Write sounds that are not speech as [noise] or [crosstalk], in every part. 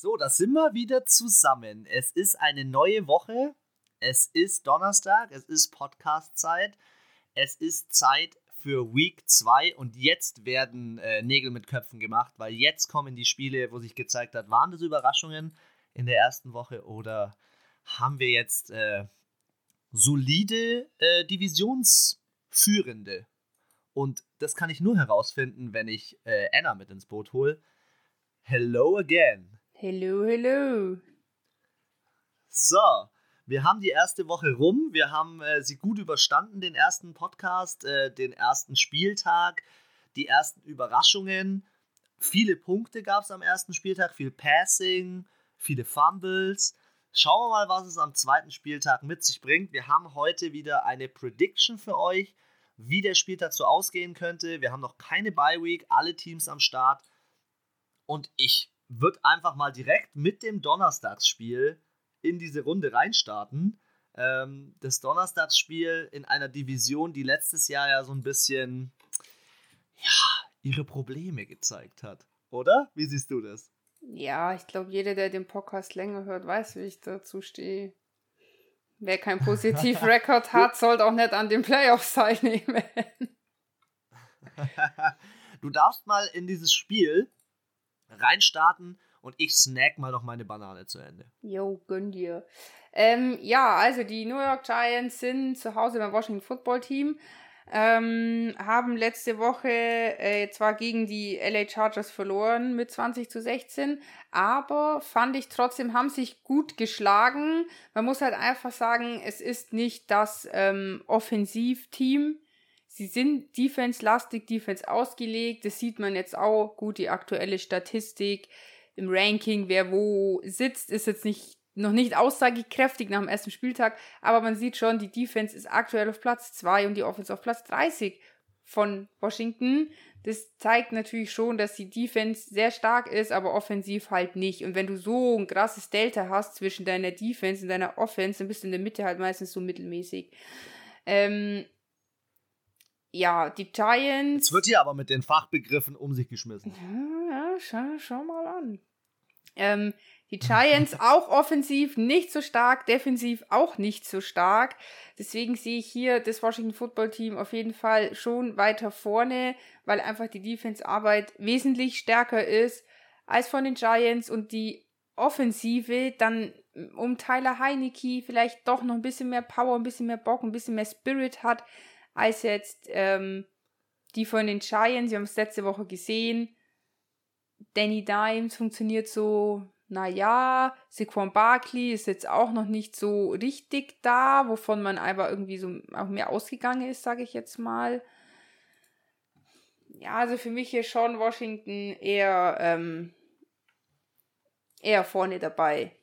So, da sind wir wieder zusammen. Es ist eine neue Woche. Es ist Donnerstag. Es ist Podcast-Zeit. Es ist Zeit für Week 2 und jetzt werden äh, Nägel mit Köpfen gemacht, weil jetzt kommen die Spiele, wo sich gezeigt hat, waren das Überraschungen in der ersten Woche oder haben wir jetzt äh, solide äh, Divisionsführende? Und das kann ich nur herausfinden, wenn ich äh, Anna mit ins Boot hole. Hello again. Hello, hello. So, wir haben die erste Woche rum. Wir haben äh, sie gut überstanden, den ersten Podcast, äh, den ersten Spieltag, die ersten Überraschungen. Viele Punkte gab es am ersten Spieltag, viel Passing, viele Fumbles. Schauen wir mal, was es am zweiten Spieltag mit sich bringt. Wir haben heute wieder eine Prediction für euch, wie der Spieltag so ausgehen könnte. Wir haben noch keine Bye Week, alle Teams am Start. Und ich würde einfach mal direkt mit dem Donnerstagsspiel in diese Runde reinstarten. Ähm, das Donnerstagsspiel in einer Division, die letztes Jahr ja so ein bisschen ja, ihre Probleme gezeigt hat. Oder? Wie siehst du das? Ja, ich glaube, jeder, der den Podcast länger hört, weiß, wie ich dazu stehe. Wer kein Positivrekord [laughs] hat, sollte auch nicht an den Playoffs teilnehmen. [laughs] du darfst mal in dieses Spiel reinstarten und ich snack mal noch meine Banane zu Ende. Jo, gönn dir. Ähm, ja, also die New York Giants sind zu Hause beim Washington Football Team. Ähm, haben letzte Woche äh, zwar gegen die LA Chargers verloren mit 20 zu 16, aber fand ich trotzdem, haben sich gut geschlagen. Man muss halt einfach sagen, es ist nicht das ähm, Offensivteam. Sie sind defense-lastig, defense ausgelegt. Das sieht man jetzt auch. Gut, die aktuelle Statistik im Ranking, wer wo sitzt, ist jetzt nicht noch nicht aussagekräftig nach dem ersten Spieltag, aber man sieht schon, die Defense ist aktuell auf Platz 2 und die Offense auf Platz 30 von Washington. Das zeigt natürlich schon, dass die Defense sehr stark ist, aber offensiv halt nicht. Und wenn du so ein krasses Delta hast zwischen deiner Defense und deiner Offense, dann bist du in der Mitte halt meistens so mittelmäßig. Ähm, ja, die Giants. Jetzt wird hier aber mit den Fachbegriffen um sich geschmissen. Ja, ja schau, schau mal an. Ähm, die Giants [laughs] auch offensiv nicht so stark, defensiv auch nicht so stark. Deswegen sehe ich hier das Washington Football Team auf jeden Fall schon weiter vorne, weil einfach die Defense-Arbeit wesentlich stärker ist als von den Giants und die Offensive dann um Tyler Heinecke vielleicht doch noch ein bisschen mehr Power, ein bisschen mehr Bock, ein bisschen mehr Spirit hat als jetzt ähm, die von den Giants. Wir haben es letzte Woche gesehen Danny Dimes funktioniert so, naja, Saquon Barkley ist jetzt auch noch nicht so richtig da, wovon man aber irgendwie so auch mehr ausgegangen ist, sage ich jetzt mal. Ja, also für mich hier schon Washington eher, ähm, eher vorne dabei.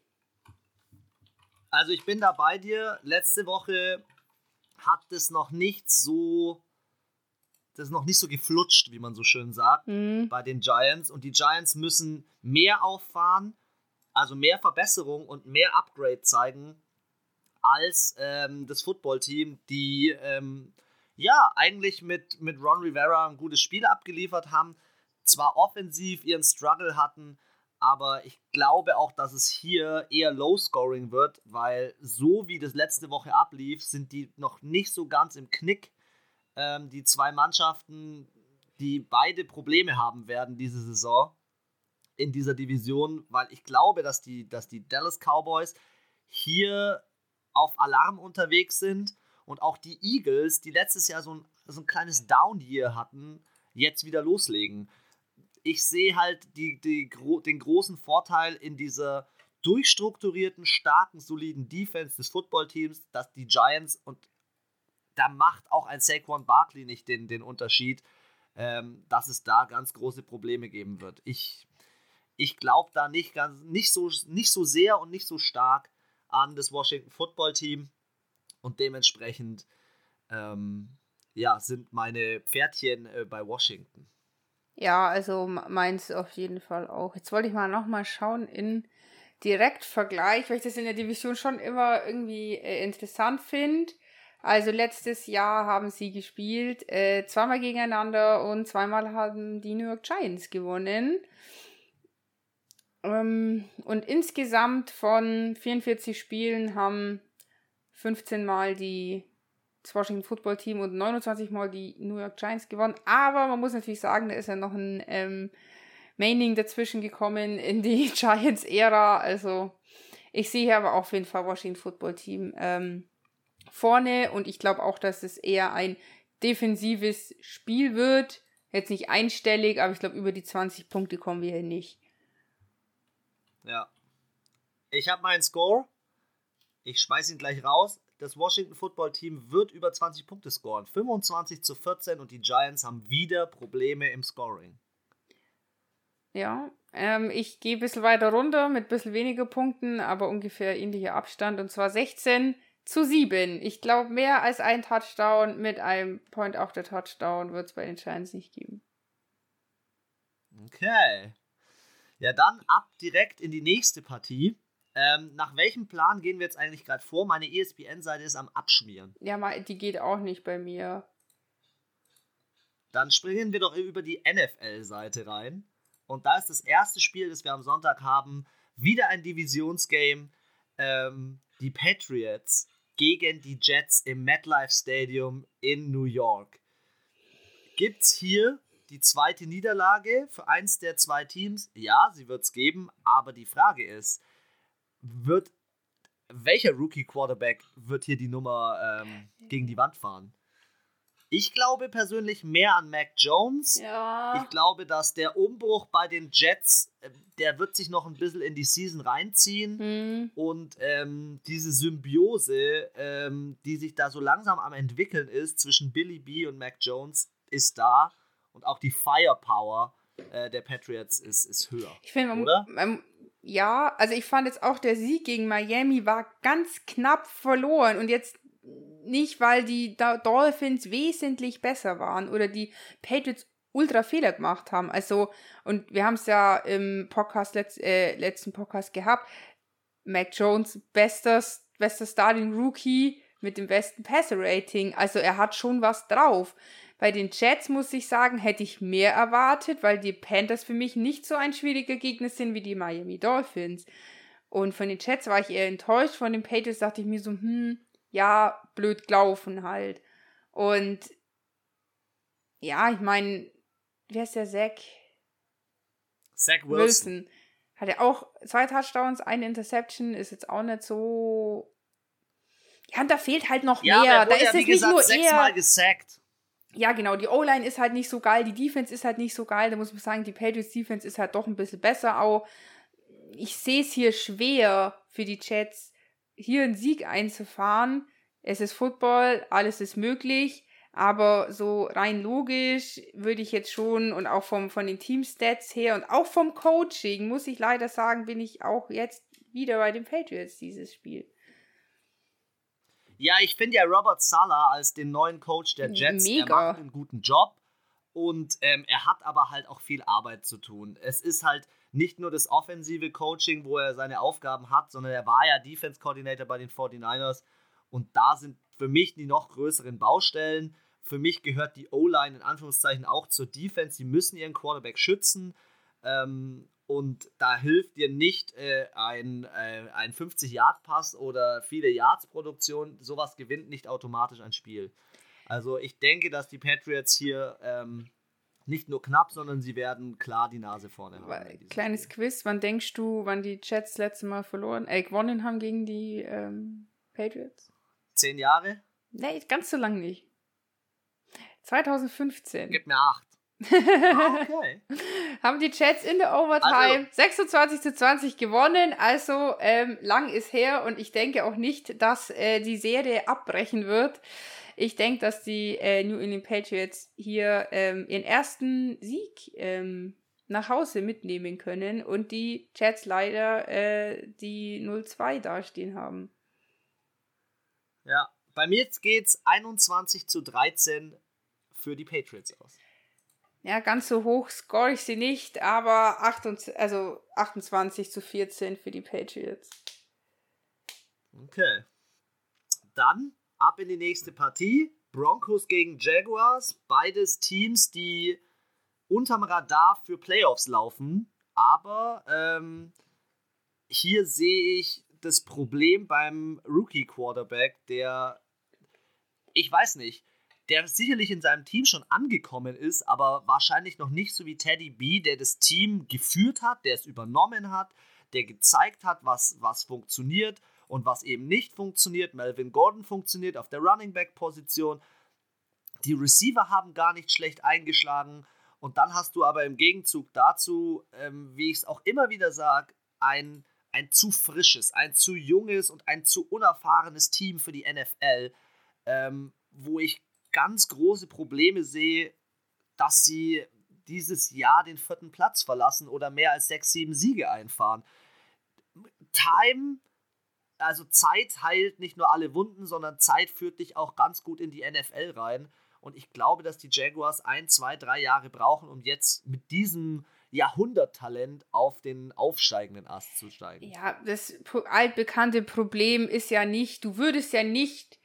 Also ich bin da bei dir. Letzte Woche hat es noch nicht so das ist noch nicht so geflutscht, wie man so schön sagt, mhm. bei den Giants. Und die Giants müssen mehr auffahren, also mehr Verbesserung und mehr Upgrade zeigen als ähm, das Footballteam, die ähm, ja eigentlich mit, mit Ron Rivera ein gutes Spiel abgeliefert haben. Zwar offensiv ihren Struggle hatten, aber ich glaube auch, dass es hier eher Low-Scoring wird, weil so wie das letzte Woche ablief, sind die noch nicht so ganz im Knick ähm, die zwei Mannschaften, die beide Probleme haben werden diese Saison in dieser Division, weil ich glaube, dass die, dass die Dallas Cowboys hier auf Alarm unterwegs sind und auch die Eagles, die letztes Jahr so ein, so ein kleines Down-Year hatten, jetzt wieder loslegen. Ich sehe halt die, die, den großen Vorteil in dieser durchstrukturierten, starken, soliden Defense des Footballteams, dass die Giants und da macht auch ein Saquon Barkley nicht den, den Unterschied, ähm, dass es da ganz große Probleme geben wird. Ich, ich glaube da nicht, ganz, nicht, so, nicht so sehr und nicht so stark an das Washington Football Team und dementsprechend ähm, ja, sind meine Pferdchen äh, bei Washington. Ja, also meins auf jeden Fall auch. Jetzt wollte ich mal nochmal schauen in Direktvergleich, weil ich das in der Division schon immer irgendwie äh, interessant finde. Also letztes Jahr haben sie gespielt, äh, zweimal gegeneinander und zweimal haben die New York Giants gewonnen. Ähm, und insgesamt von 44 Spielen haben 15 Mal die das Washington Football Team und 29 Mal die New York Giants gewonnen. Aber man muss natürlich sagen, da ist ja noch ein ähm, Maining dazwischen gekommen in die [laughs] Giants-Ära. Also ich sehe hier aber auf jeden Fall Washington Football Team ähm, vorne und ich glaube auch, dass es eher ein defensives Spiel wird. Jetzt nicht einstellig, aber ich glaube, über die 20 Punkte kommen wir hier nicht. Ja. Ich habe meinen Score. Ich schmeiße ihn gleich raus. Das Washington Football Team wird über 20 Punkte scoren. 25 zu 14 und die Giants haben wieder Probleme im Scoring. Ja, ähm, ich gehe ein bisschen weiter runter mit ein bisschen weniger Punkten, aber ungefähr ähnlicher Abstand und zwar 16 zu 7. Ich glaube, mehr als ein Touchdown mit einem Point auf der Touchdown wird es bei den Giants nicht geben. Okay. Ja, dann ab direkt in die nächste Partie. Ähm, nach welchem Plan gehen wir jetzt eigentlich gerade vor? Meine ESPN-Seite ist am Abschmieren. Ja, die geht auch nicht bei mir. Dann springen wir doch über die NFL-Seite rein. Und da ist das erste Spiel, das wir am Sonntag haben, wieder ein Divisionsgame. Ähm, die Patriots gegen die Jets im MetLife Stadium in New York. Gibt es hier die zweite Niederlage für eins der zwei Teams? Ja, sie wird es geben, aber die Frage ist, wird welcher Rookie Quarterback wird hier die Nummer ähm, gegen die Wand fahren? Ich glaube persönlich mehr an Mac Jones. Ja. Ich glaube, dass der Umbruch bei den Jets, äh, der wird sich noch ein bisschen in die Season reinziehen. Mhm. Und ähm, diese Symbiose, ähm, die sich da so langsam am entwickeln ist zwischen Billy B und Mac Jones, ist da. Und auch die Firepower äh, der Patriots ist, ist höher. Ich finde, man, ja, also ich fand jetzt auch der Sieg gegen Miami war ganz knapp verloren. Und jetzt nicht, weil die Dolphins wesentlich besser waren oder die Patriots ultra Fehler gemacht haben. Also, und wir haben es ja im Podcast, letzt, äh, letzten Podcast gehabt. Mac Jones, bester, bester Starting Rookie mit dem besten Passer Rating. Also, er hat schon was drauf. Bei den Jets muss ich sagen, hätte ich mehr erwartet, weil die Panthers für mich nicht so ein schwieriger Gegner sind wie die Miami Dolphins. Und von den Jets war ich eher enttäuscht. Von den Patriots dachte ich mir so, hm, ja, blöd gelaufen halt. Und ja, ich meine, wer ist der Zack? Zach Wilson. Wilson. Hat er auch zwei Touchdowns, eine Interception, ist jetzt auch nicht so. Ja, und da fehlt halt noch ja, mehr. Da ist ja, es nicht nur eher. gesackt. Ja, genau. Die O-Line ist halt nicht so geil, die Defense ist halt nicht so geil. Da muss man sagen, die Patriots Defense ist halt doch ein bisschen besser. Auch ich sehe es hier schwer für die Jets, hier einen Sieg einzufahren. Es ist Football, alles ist möglich, aber so rein logisch würde ich jetzt schon und auch vom, von den Teamstats her und auch vom Coaching, muss ich leider sagen, bin ich auch jetzt wieder bei den Patriots dieses Spiel. Ja, ich finde ja Robert Sala als den neuen Coach der Jets, Mega. er macht einen guten Job und ähm, er hat aber halt auch viel Arbeit zu tun. Es ist halt nicht nur das offensive Coaching, wo er seine Aufgaben hat, sondern er war ja Defense Coordinator bei den 49ers und da sind für mich die noch größeren Baustellen. Für mich gehört die O-Line in Anführungszeichen auch zur Defense. Sie müssen ihren Quarterback schützen. Ähm, und da hilft dir nicht äh, ein, äh, ein 50-Yard-Pass oder viele Yards-Produktion. Sowas gewinnt nicht automatisch ein Spiel. Also ich denke, dass die Patriots hier ähm, nicht nur knapp, sondern sie werden klar die Nase vorne haben. Kleines Spiel. Quiz, wann denkst du, wann die Jets letzte Mal verloren, äh, gewonnen haben gegen die ähm, Patriots? Zehn Jahre? Nee, ganz so lang nicht. 2015. Gib mir acht. Ah, [laughs] okay. haben die Jets in der Overtime also, 26 zu 20 gewonnen. Also ähm, lang ist her und ich denke auch nicht, dass äh, die Serie abbrechen wird. Ich denke, dass die äh, New England Patriots hier ähm, ihren ersten Sieg ähm, nach Hause mitnehmen können und die Jets leider äh, die 0-2 dastehen haben. Ja, bei mir geht's 21 zu 13 für die Patriots aus. Ja, ganz so hoch score ich sie nicht, aber 28, also 28 zu 14 für die Patriots. Okay. Dann ab in die nächste Partie. Broncos gegen Jaguars. Beides Teams, die unterm Radar für Playoffs laufen. Aber ähm, hier sehe ich das Problem beim Rookie-Quarterback, der, ich weiß nicht, der sicherlich in seinem Team schon angekommen ist, aber wahrscheinlich noch nicht so wie Teddy B, der das Team geführt hat, der es übernommen hat, der gezeigt hat, was, was funktioniert und was eben nicht funktioniert. Melvin Gordon funktioniert auf der Running Back Position. Die Receiver haben gar nicht schlecht eingeschlagen. Und dann hast du aber im Gegenzug dazu, ähm, wie ich es auch immer wieder sage, ein, ein zu frisches, ein zu junges und ein zu unerfahrenes Team für die NFL, ähm, wo ich ganz große Probleme sehe, dass sie dieses Jahr den vierten Platz verlassen oder mehr als sechs, sieben Siege einfahren. Time, also Zeit heilt nicht nur alle Wunden, sondern Zeit führt dich auch ganz gut in die NFL rein. Und ich glaube, dass die Jaguars ein, zwei, drei Jahre brauchen, um jetzt mit diesem Jahrhunderttalent auf den aufsteigenden Ast zu steigen. Ja, das altbekannte Problem ist ja nicht, du würdest ja nicht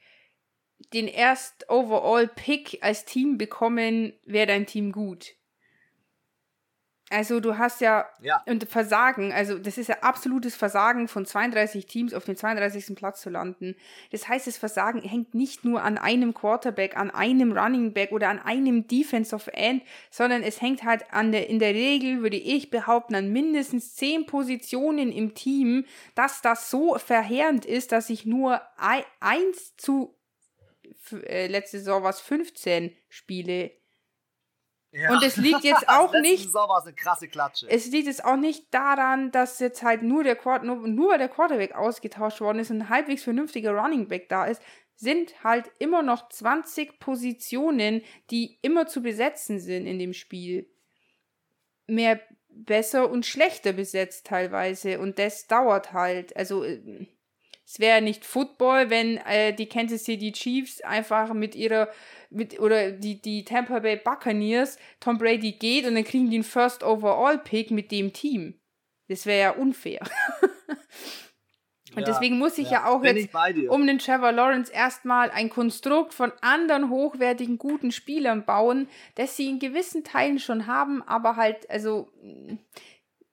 den erst Overall Pick als Team bekommen, wäre dein Team gut. Also du hast ja, ja, und Versagen, also das ist ja absolutes Versagen von 32 Teams auf den 32. Platz zu landen. Das heißt, das Versagen hängt nicht nur an einem Quarterback, an einem Running Back oder an einem Defensive End, sondern es hängt halt an der, in der Regel, würde ich behaupten, an mindestens 10 Positionen im Team, dass das so verheerend ist, dass ich nur ein, eins zu äh, letzte Saison was 15 Spiele ja. Und es liegt jetzt auch [laughs] nicht. Saison war es eine krasse Klatsche. Es liegt jetzt auch nicht daran, dass jetzt halt nur der Quart nur, nur der Quarterback ausgetauscht worden ist und ein halbwegs vernünftiger Running Back da ist, sind halt immer noch 20 Positionen, die immer zu besetzen sind in dem Spiel. Mehr besser und schlechter besetzt teilweise und das dauert halt. Also äh, es wäre nicht Football, wenn äh, die Kansas City Chiefs einfach mit ihrer mit, oder die, die Tampa Bay Buccaneers, Tom Brady geht und dann kriegen die einen First Overall Pick mit dem Team. Das wäre ja unfair. [laughs] und ja, deswegen muss ich ja, ja auch jetzt um den Trevor Lawrence erstmal ein Konstrukt von anderen hochwertigen, guten Spielern bauen, dass sie in gewissen Teilen schon haben, aber halt, also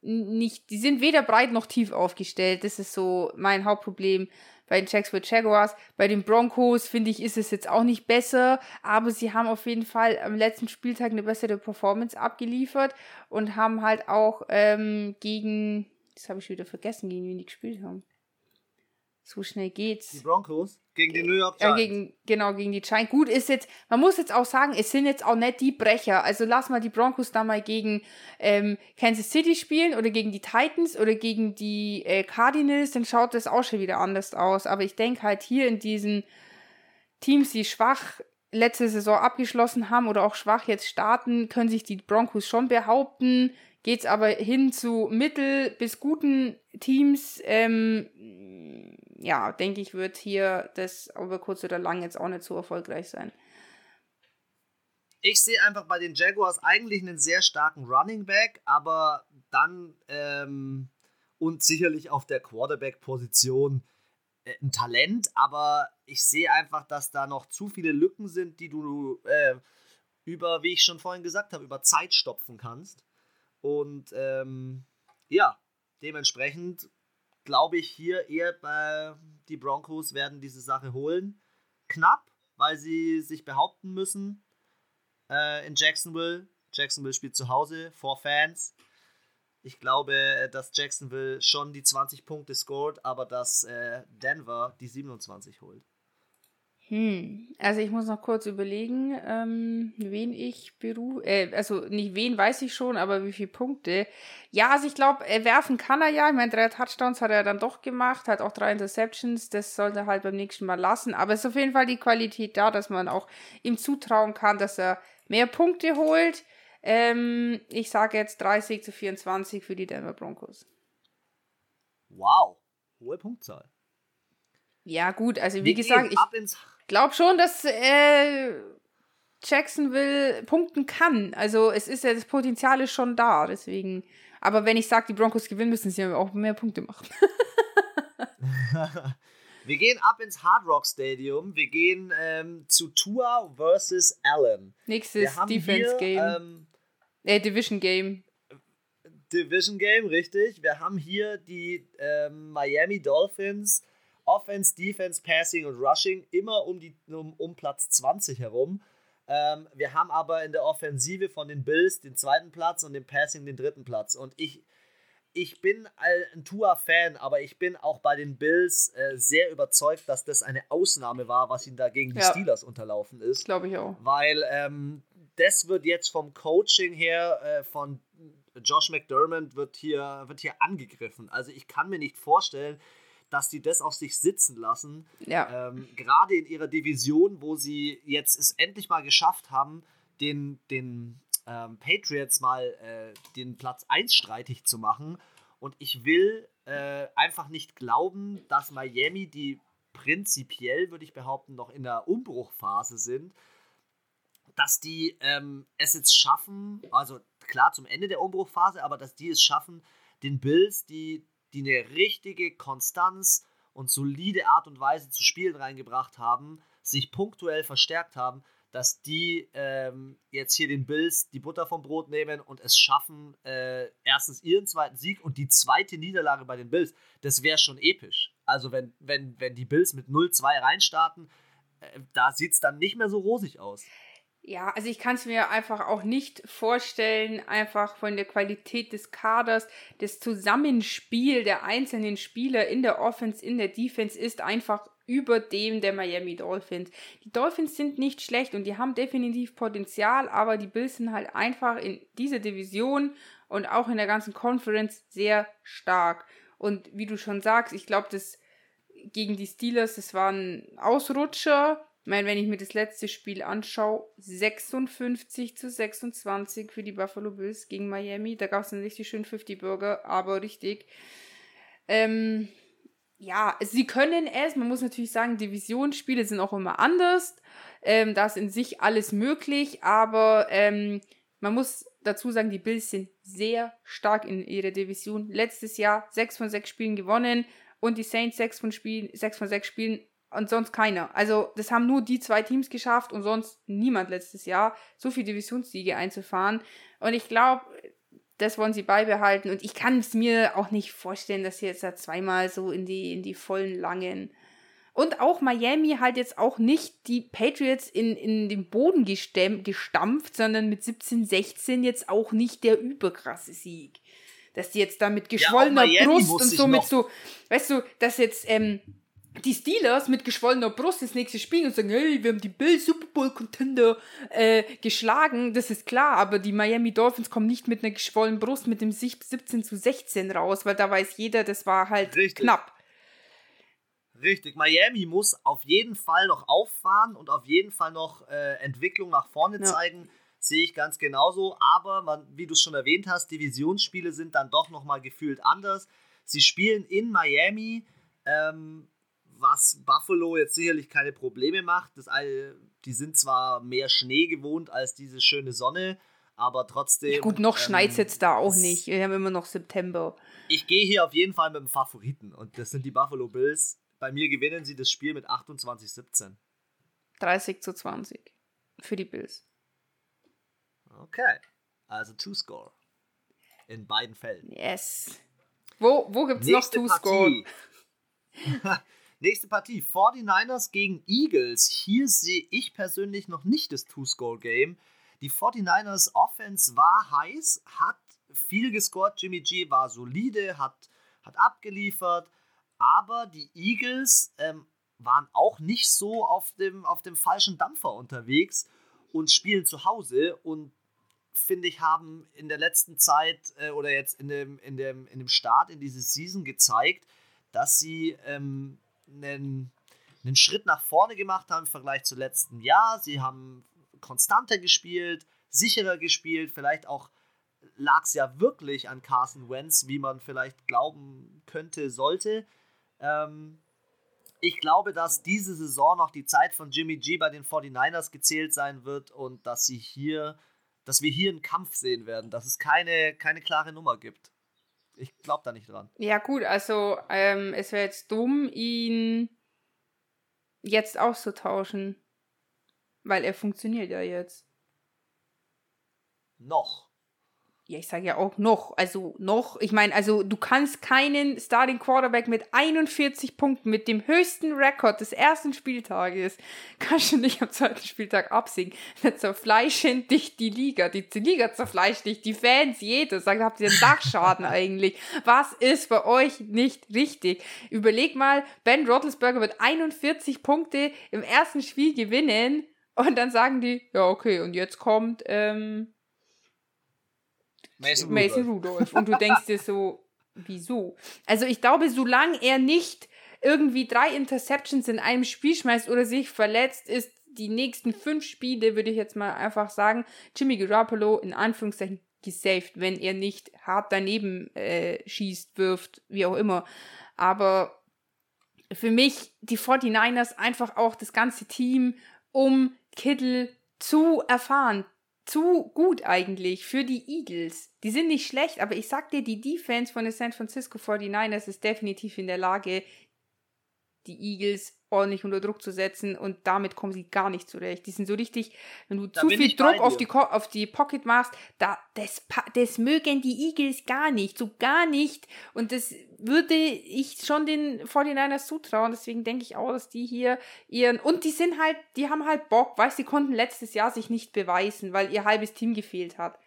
nicht, die sind weder breit noch tief aufgestellt. Das ist so mein Hauptproblem bei den Jacksonville Jaguars. Bei den Broncos, finde ich, ist es jetzt auch nicht besser, aber sie haben auf jeden Fall am letzten Spieltag eine bessere Performance abgeliefert und haben halt auch ähm, gegen, das habe ich wieder vergessen, gegen wen die gespielt haben. So schnell geht's. Die Broncos? Gegen die New York Giants. Ja, gegen, genau, gegen die Giants. Gut, ist jetzt, man muss jetzt auch sagen, es sind jetzt auch nicht die Brecher. Also lass mal die Broncos da mal gegen ähm, Kansas City spielen oder gegen die Titans oder gegen die äh, Cardinals, dann schaut das auch schon wieder anders aus. Aber ich denke halt hier in diesen Teams, die schwach letzte Saison abgeschlossen haben oder auch schwach jetzt starten, können sich die Broncos schon behaupten. Geht's aber hin zu mittel bis guten Teams, ähm, ja, denke ich, wird hier das über kurz oder lang jetzt auch nicht so erfolgreich sein. Ich sehe einfach bei den Jaguars eigentlich einen sehr starken Running Back, aber dann ähm, und sicherlich auf der Quarterback-Position äh, ein Talent, aber ich sehe einfach, dass da noch zu viele Lücken sind, die du äh, über, wie ich schon vorhin gesagt habe, über Zeit stopfen kannst. Und ähm, ja, dementsprechend glaube ich hier eher bei die Broncos werden diese Sache holen. Knapp, weil sie sich behaupten müssen äh, in Jacksonville. Jacksonville spielt zu Hause vor Fans. Ich glaube, dass Jacksonville schon die 20 Punkte scored, aber dass äh, Denver die 27 holt. Hm, also ich muss noch kurz überlegen, ähm, wen ich berufe. Äh, also nicht wen weiß ich schon, aber wie viele Punkte. Ja, also ich glaube, äh, werfen kann er ja. Ich meine, drei Touchdowns hat er dann doch gemacht, hat auch drei Interceptions. Das sollte er halt beim nächsten Mal lassen. Aber es ist auf jeden Fall die Qualität da, dass man auch ihm zutrauen kann, dass er mehr Punkte holt. Ähm, ich sage jetzt 30 zu 24 für die Denver Broncos. Wow, hohe Punktzahl. Ja, gut, also wie Wir gesagt, ich glaube schon, dass äh, Jacksonville punkten kann. Also es ist ja das Potenzial ist schon da, deswegen. Aber wenn ich sage, die Broncos gewinnen, müssen sie ja auch mehr Punkte machen. [laughs] Wir gehen ab ins Hard Rock Stadium. Wir gehen ähm, zu Tua versus Allen. Nächstes Defense hier, Game. Ähm, äh, Division Game. Division Game, richtig. Wir haben hier die ähm, Miami Dolphins. Offense, Defense, Passing und Rushing immer um, die, um, um Platz 20 herum. Ähm, wir haben aber in der Offensive von den Bills den zweiten Platz und im Passing den dritten Platz. Und ich, ich bin ein Tua-Fan, aber ich bin auch bei den Bills äh, sehr überzeugt, dass das eine Ausnahme war, was ihnen da gegen die ja. Steelers unterlaufen ist. Glaube ich auch. Weil ähm, das wird jetzt vom Coaching her äh, von Josh McDermott wird hier, wird hier angegriffen. Also ich kann mir nicht vorstellen, dass die das auf sich sitzen lassen. Ja. Ähm, Gerade in ihrer Division, wo sie jetzt es endlich mal geschafft haben, den, den ähm, Patriots mal äh, den Platz 1 streitig zu machen. Und ich will äh, einfach nicht glauben, dass Miami, die prinzipiell, würde ich behaupten, noch in der Umbruchphase sind, dass die ähm, es jetzt schaffen, also klar zum Ende der Umbruchphase, aber dass die es schaffen, den Bills, die, die eine richtige Konstanz und solide Art und Weise zu spielen reingebracht haben, sich punktuell verstärkt haben, dass die ähm, jetzt hier den Bills die Butter vom Brot nehmen und es schaffen, äh, erstens ihren zweiten Sieg und die zweite Niederlage bei den Bills. Das wäre schon episch. Also wenn, wenn, wenn die Bills mit 0-2 reinstarten, äh, da sieht es dann nicht mehr so rosig aus. Ja, also ich kann es mir einfach auch nicht vorstellen, einfach von der Qualität des Kaders, das Zusammenspiel der einzelnen Spieler in der Offense, in der Defense ist einfach über dem der Miami Dolphins. Die Dolphins sind nicht schlecht und die haben definitiv Potenzial, aber die Bills sind halt einfach in dieser Division und auch in der ganzen Conference sehr stark. Und wie du schon sagst, ich glaube, das gegen die Steelers, das war ein Ausrutscher ich meine, wenn ich mir das letzte Spiel anschaue, 56 zu 26 für die Buffalo Bills gegen Miami. Da gab es einen richtig schönen 50-Burger, aber richtig. Ähm, ja, sie können es. Man muss natürlich sagen, Divisionsspiele sind auch immer anders. Ähm, da ist in sich alles möglich, aber ähm, man muss dazu sagen, die Bills sind sehr stark in ihrer Division. Letztes Jahr 6 von 6 Spielen gewonnen und die Saints 6 von, Spielen, 6 von 6 Spielen und sonst keiner. Also das haben nur die zwei Teams geschafft und sonst niemand letztes Jahr, so viele Divisionssiege einzufahren. Und ich glaube, das wollen sie beibehalten. Und ich kann es mir auch nicht vorstellen, dass sie jetzt da zweimal so in die, in die vollen langen. Und auch Miami halt jetzt auch nicht die Patriots in, in den Boden gestampft, sondern mit 17-16 jetzt auch nicht der überkrasse Sieg. Dass die jetzt da mit geschwollener ja, Brust und so mit so, weißt du, dass jetzt ähm, die Steelers mit geschwollener Brust das nächste spielen und sagen, hey, wir haben die Bills Super Bowl Contender äh, geschlagen, das ist klar, aber die Miami Dolphins kommen nicht mit einer geschwollenen Brust mit dem Sicht 17 zu 16 raus, weil da weiß jeder, das war halt Richtig. knapp. Richtig, Miami muss auf jeden Fall noch auffahren und auf jeden Fall noch äh, Entwicklung nach vorne ja. zeigen. Sehe ich ganz genauso, aber man, wie du es schon erwähnt hast, Divisionsspiele sind dann doch nochmal gefühlt anders. Sie spielen in Miami. Ähm, was Buffalo jetzt sicherlich keine Probleme macht. Das, die sind zwar mehr Schnee gewohnt als diese schöne Sonne, aber trotzdem. Ja gut, noch ähm, schneit es jetzt da auch nicht. Wir haben immer noch September. Ich gehe hier auf jeden Fall mit dem Favoriten und das sind die Buffalo Bills. Bei mir gewinnen sie das Spiel mit 28-17. 30 zu 20 für die Bills. Okay, also Two-Score. In beiden Fällen. Yes. Wo, wo gibt es noch Two-Score? [laughs] Nächste Partie, 49ers gegen Eagles. Hier sehe ich persönlich noch nicht das Two-Score-Game. Die 49ers Offense war heiß, hat viel gescored. Jimmy G war solide, hat, hat abgeliefert. Aber die Eagles ähm, waren auch nicht so auf dem, auf dem falschen Dampfer unterwegs und spielen zu Hause und finde ich, haben in der letzten Zeit äh, oder jetzt in dem, in, dem, in dem Start in diese Season gezeigt, dass sie ähm, einen, einen Schritt nach vorne gemacht haben im Vergleich zu letzten Jahr. Sie haben konstanter gespielt, sicherer gespielt, vielleicht auch lag es ja wirklich an Carson Wentz, wie man vielleicht glauben könnte, sollte. Ähm, ich glaube, dass diese Saison noch die Zeit von Jimmy G bei den 49ers gezählt sein wird und dass sie hier, dass wir hier einen Kampf sehen werden, dass es keine, keine klare Nummer gibt. Ich glaube da nicht dran. Ja, gut, also ähm, es wäre jetzt dumm, ihn jetzt auszutauschen. Weil er funktioniert ja jetzt. Noch. Ja, ich sage ja auch noch, also noch, ich meine, also du kannst keinen Starting Quarterback mit 41 Punkten, mit dem höchsten Rekord des ersten Spieltages, [laughs] kannst du nicht am zweiten Spieltag absingen. Dann zerfleischen dich die Liga, die, die Liga zerfleischt dich, die Fans, jeder sagt, habt ihr einen Dachschaden [laughs] eigentlich? Was ist bei euch nicht richtig? Überleg mal, Ben Roethlisberger wird 41 Punkte im ersten Spiel gewinnen und dann sagen die, ja okay, und jetzt kommt, ähm, Mason, Mason Rudolph. Und du denkst dir so, wieso? Also ich glaube, solange er nicht irgendwie drei Interceptions in einem Spiel schmeißt oder sich verletzt, ist die nächsten fünf Spiele, würde ich jetzt mal einfach sagen, Jimmy Garoppolo in Anführungszeichen gesaved, wenn er nicht hart daneben äh, schießt, wirft, wie auch immer. Aber für mich die 49ers einfach auch das ganze Team um Kittel zu erfahren, zu gut eigentlich für die Eagles. Die sind nicht schlecht, aber ich sag dir, die Defense von den San Francisco 49ers ist definitiv in der Lage, die Eagles ordentlich unter Druck zu setzen und damit kommen sie gar nicht zurecht. Die sind so richtig, wenn du da zu viel Druck auf die, auf die Pocket machst, da, das, das mögen die Eagles gar nicht, so gar nicht. Und das würde ich schon den 49ers zutrauen. Deswegen denke ich auch, dass die hier ihren, und die sind halt, die haben halt Bock, weißt, sie konnten letztes Jahr sich nicht beweisen, weil ihr halbes Team gefehlt hat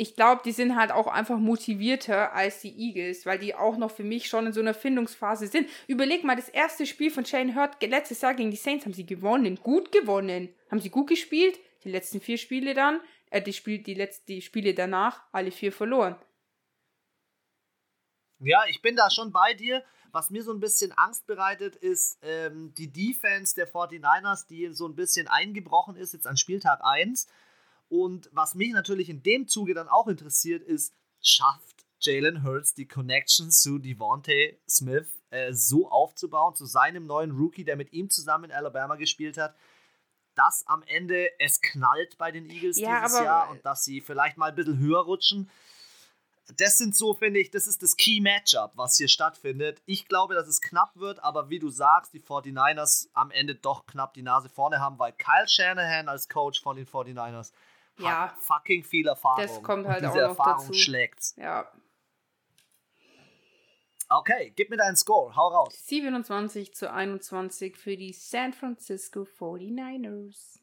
ich glaube, die sind halt auch einfach motivierter als die Eagles, weil die auch noch für mich schon in so einer Findungsphase sind. Überleg mal, das erste Spiel von Shane Hurt letztes Jahr gegen die Saints haben sie gewonnen, gut gewonnen. Haben sie gut gespielt, die letzten vier Spiele dann, äh, die, Spiel, die, letzten, die Spiele danach, alle vier verloren. Ja, ich bin da schon bei dir. Was mir so ein bisschen Angst bereitet, ist ähm, die Defense der 49ers, die so ein bisschen eingebrochen ist, jetzt an Spieltag 1 und was mich natürlich in dem Zuge dann auch interessiert, ist, schafft Jalen Hurts die Connection zu Devontae Smith äh, so aufzubauen, zu seinem neuen Rookie, der mit ihm zusammen in Alabama gespielt hat, dass am Ende es knallt bei den Eagles ja, dieses Jahr und dass sie vielleicht mal ein bisschen höher rutschen. Das sind so, finde ich, das ist das Key Matchup, was hier stattfindet. Ich glaube, dass es knapp wird, aber wie du sagst, die 49ers am Ende doch knapp die Nase vorne haben, weil Kyle Shanahan als Coach von den 49ers ja. fucking viel Erfahrung. Das kommt halt diese auch noch Erfahrung dazu. schlägt's. Ja. Okay, gib mir deinen Score, hau raus. 27 zu 21 für die San Francisco 49ers.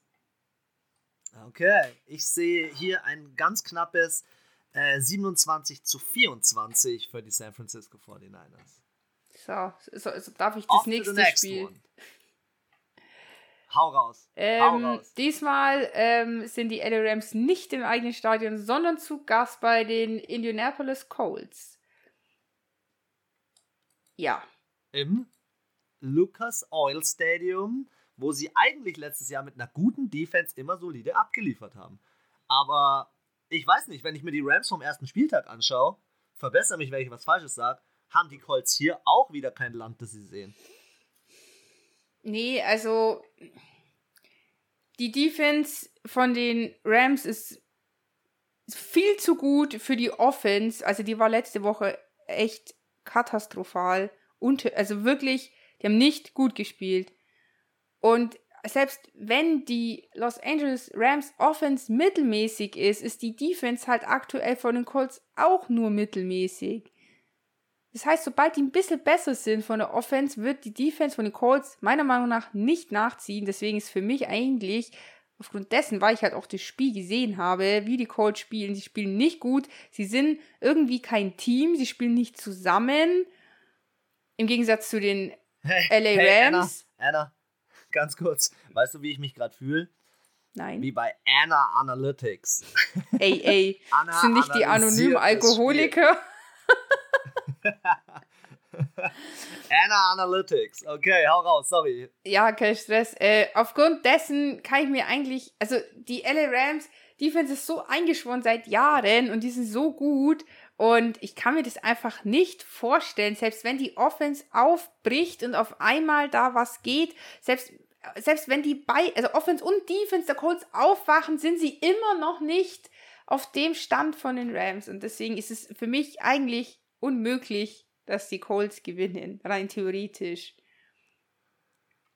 Okay, ich sehe hier ein ganz knappes äh, 27 zu 24 für die San Francisco 49ers. So, so, so darf ich das Off nächste Spiel. One. Hau raus. Ähm, Hau raus. Diesmal ähm, sind die LA Rams nicht im eigenen Stadion, sondern zu Gast bei den Indianapolis Colts. Ja. Im Lucas Oil Stadium, wo sie eigentlich letztes Jahr mit einer guten Defense immer solide abgeliefert haben. Aber ich weiß nicht, wenn ich mir die Rams vom ersten Spieltag anschaue, verbessere mich, wenn ich was Falsches sage, haben die Colts hier auch wieder kein Land, das sie sehen. Nee, also die Defense von den Rams ist viel zu gut für die Offense. Also die war letzte Woche echt katastrophal. Und, also wirklich, die haben nicht gut gespielt. Und selbst wenn die Los Angeles Rams Offense mittelmäßig ist, ist die Defense halt aktuell von den Colts auch nur mittelmäßig. Das heißt, sobald die ein bisschen besser sind von der Offense, wird die Defense von den Colts meiner Meinung nach nicht nachziehen. Deswegen ist für mich eigentlich, aufgrund dessen, weil ich halt auch das Spiel gesehen habe, wie die Colts spielen, sie spielen nicht gut. Sie sind irgendwie kein Team, sie spielen nicht zusammen. Im Gegensatz zu den hey, LA hey, Rams. Anna, Anna, ganz kurz. Weißt du, wie ich mich gerade fühle? Nein. Wie bei Anna Analytics. Ey, ey. [laughs] Anna sind nicht die anonymen Alkoholiker? Anna [laughs] Analytics. Okay, hau raus, sorry. Ja, kein Stress. Äh, aufgrund dessen kann ich mir eigentlich, also die LA Rams, Defense ist so eingeschworen seit Jahren und die sind so gut und ich kann mir das einfach nicht vorstellen, selbst wenn die Offense aufbricht und auf einmal da was geht, selbst selbst wenn die bei, also Offense und Defense der Colts aufwachen, sind sie immer noch nicht auf dem Stand von den Rams. Und deswegen ist es für mich eigentlich unmöglich, dass die Colts gewinnen, rein theoretisch.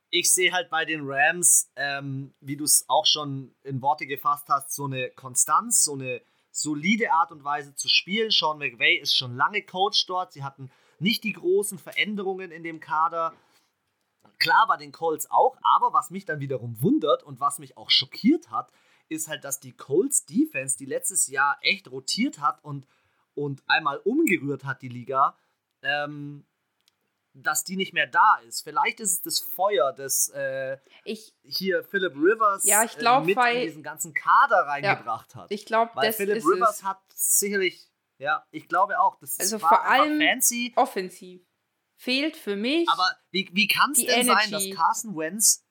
Ich sehe halt bei den Rams, ähm, wie du es auch schon in Worte gefasst hast, so eine Konstanz, so eine solide Art und Weise zu spielen. Sean McVay ist schon lange Coach dort. Sie hatten nicht die großen Veränderungen in dem Kader. Klar bei den Colts auch, aber was mich dann wiederum wundert und was mich auch schockiert hat, ist halt, dass die Colts Defense, die letztes Jahr echt rotiert hat und, und einmal umgerührt hat, die Liga, ähm, dass die nicht mehr da ist. Vielleicht ist es das Feuer, das äh, ich, hier Philip Rivers ja, ich glaub, äh, mit weil, in diesen ganzen Kader reingebracht ja, hat. Ich glaube, das Philip ist Rivers es. hat sicherlich, ja, ich glaube auch, das also vor allem fancy. offensiv fehlt für mich. Aber wie, wie kann es denn Energy. sein, dass Carson Wentz,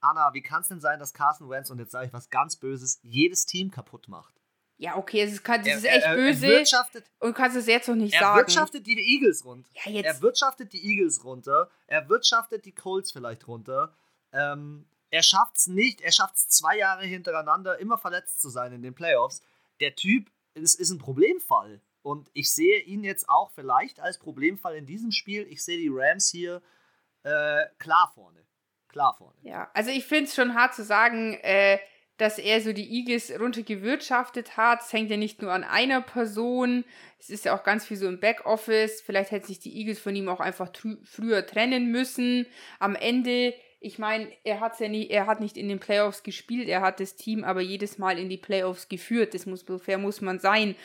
Anna, wie kann es denn sein, dass Carson Wentz, und jetzt sage ich was ganz Böses, jedes Team kaputt macht? Ja, okay, es kann, das ist echt er, böse. Er und kannst es jetzt noch nicht er sagen. Er wirtschaftet die Eagles runter. Ja, jetzt. Er wirtschaftet die Eagles runter. Er wirtschaftet die Colts vielleicht runter. Ähm, er schafft es nicht. Er schafft es zwei Jahre hintereinander, immer verletzt zu sein in den Playoffs. Der Typ ist, ist ein Problemfall. Und ich sehe ihn jetzt auch vielleicht als Problemfall in diesem Spiel. Ich sehe die Rams hier äh, klar vorne. Klar vorne. Ja, also ich finde es schon hart zu sagen, äh, dass er so die Eagles runtergewirtschaftet hat. Es hängt ja nicht nur an einer Person. Es ist ja auch ganz viel so im Backoffice. Vielleicht hätte sich die Eagles von ihm auch einfach früher trennen müssen. Am Ende, ich meine, er hat ja nie, er hat nicht in den Playoffs gespielt, er hat das Team aber jedes Mal in die Playoffs geführt. Das muss, so fair muss man sein.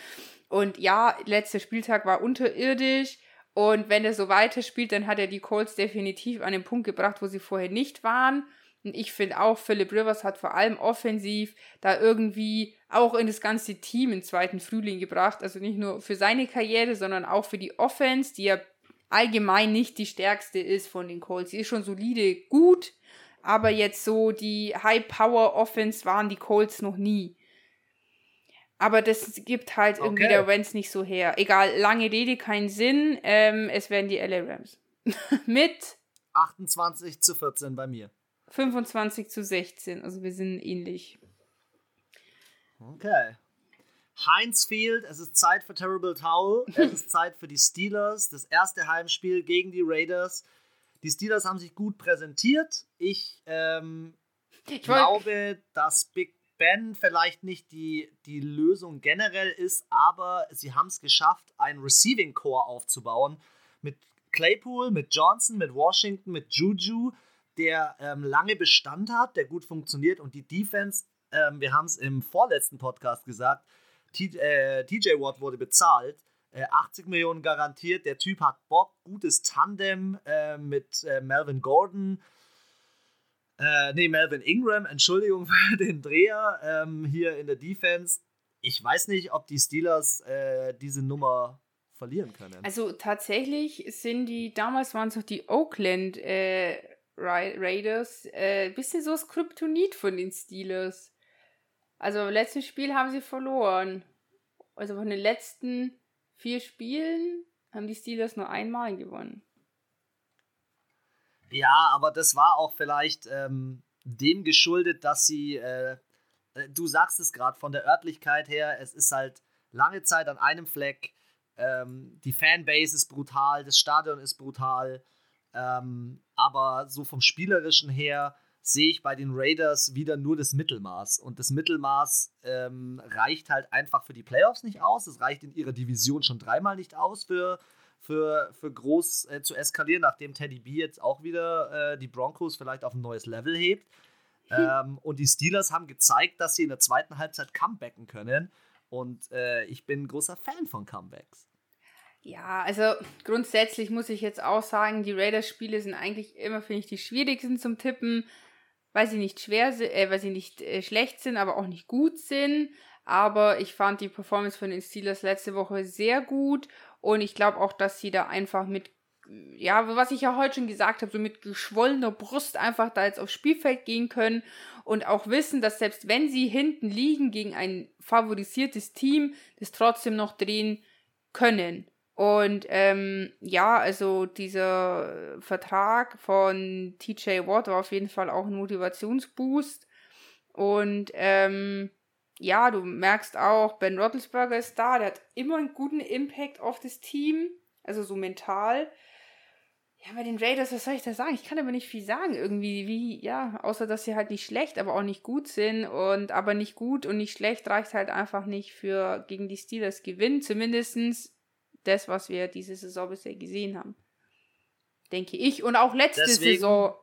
Und ja, letzter Spieltag war unterirdisch. Und wenn er so weiterspielt, dann hat er die Colts definitiv an den Punkt gebracht, wo sie vorher nicht waren. Und ich finde auch, Philip Rivers hat vor allem offensiv da irgendwie auch in das ganze Team im zweiten Frühling gebracht. Also nicht nur für seine Karriere, sondern auch für die Offense, die ja allgemein nicht die stärkste ist von den Colts. Sie ist schon solide gut, aber jetzt so die High-Power-Offense waren die Colts noch nie. Aber das gibt halt irgendwie okay. der Wentz nicht so her. Egal, lange Rede, keinen Sinn. Ähm, es werden die LA Rams. [laughs] Mit 28 zu 14 bei mir. 25 zu 16. Also wir sind ähnlich. Okay. Heinz Field, es ist Zeit für Terrible Towel. Es ist Zeit für die Steelers. Das erste Heimspiel gegen die Raiders. Die Steelers haben sich gut präsentiert. Ich, ähm, ich glaube, dass Big Ben vielleicht nicht die, die Lösung generell ist, aber sie haben es geschafft, einen Receiving Core aufzubauen. Mit Claypool, mit Johnson, mit Washington, mit Juju der ähm, lange Bestand hat, der gut funktioniert und die Defense, ähm, wir haben es im vorletzten Podcast gesagt, TJ äh, Watt wurde bezahlt, äh, 80 Millionen garantiert, der Typ hat Bock, gutes Tandem äh, mit Melvin Gordon, äh, nee, Melvin Ingram, Entschuldigung [laughs] für den Dreher ähm, hier in der Defense. Ich weiß nicht, ob die Steelers äh, diese Nummer verlieren können. Also tatsächlich sind die, damals waren es noch die Oakland äh, Raiders äh, bisschen so das Kryptonit von den Steelers. Also im letzten Spiel haben sie verloren. Also von den letzten vier Spielen haben die Steelers nur einmal gewonnen. Ja, aber das war auch vielleicht ähm, dem geschuldet, dass sie, äh, äh du sagst es gerade, von der Örtlichkeit her, es ist halt lange Zeit an einem Fleck. Ähm, die Fanbase ist brutal, das Stadion ist brutal. Ähm, aber so vom Spielerischen her sehe ich bei den Raiders wieder nur das Mittelmaß. Und das Mittelmaß ähm, reicht halt einfach für die Playoffs nicht aus. Es reicht in ihrer Division schon dreimal nicht aus für, für, für groß äh, zu eskalieren, nachdem Teddy B jetzt auch wieder äh, die Broncos vielleicht auf ein neues Level hebt. [laughs] Hm. Ähm, und die Steelers haben gezeigt, dass sie in der zweiten Halbzeit comebacken können. Und äh, ich bin ein großer Fan von Comebacks. Ja, also grundsätzlich muss ich jetzt auch sagen, die Raiders-Spiele sind eigentlich immer, finde ich, die schwierigsten zum Tippen, weil sie nicht schwer sind, äh, weil sie nicht äh, schlecht sind, aber auch nicht gut sind. Aber ich fand die Performance von den Steelers letzte Woche sehr gut und ich glaube auch, dass sie da einfach mit, ja, was ich ja heute schon gesagt habe, so mit geschwollener Brust einfach da jetzt aufs Spielfeld gehen können und auch wissen, dass selbst wenn sie hinten liegen gegen ein favorisiertes Team, das trotzdem noch drehen können. Und ähm, ja, also dieser Vertrag von TJ Watt war auf jeden Fall auch ein Motivationsboost. Und ähm, ja, du merkst auch, Ben Roethlisberger ist da, der hat immer einen guten Impact auf das Team, also so mental. Ja, bei den Raiders, was soll ich da sagen? Ich kann aber nicht viel sagen. Irgendwie, wie, ja, außer dass sie halt nicht schlecht, aber auch nicht gut sind. Und aber nicht gut und nicht schlecht reicht halt einfach nicht für gegen die Steelers gewinnen. Zumindest das, was wir diese Saison bisher gesehen haben. Denke ich. Und auch letzte deswegen, Saison.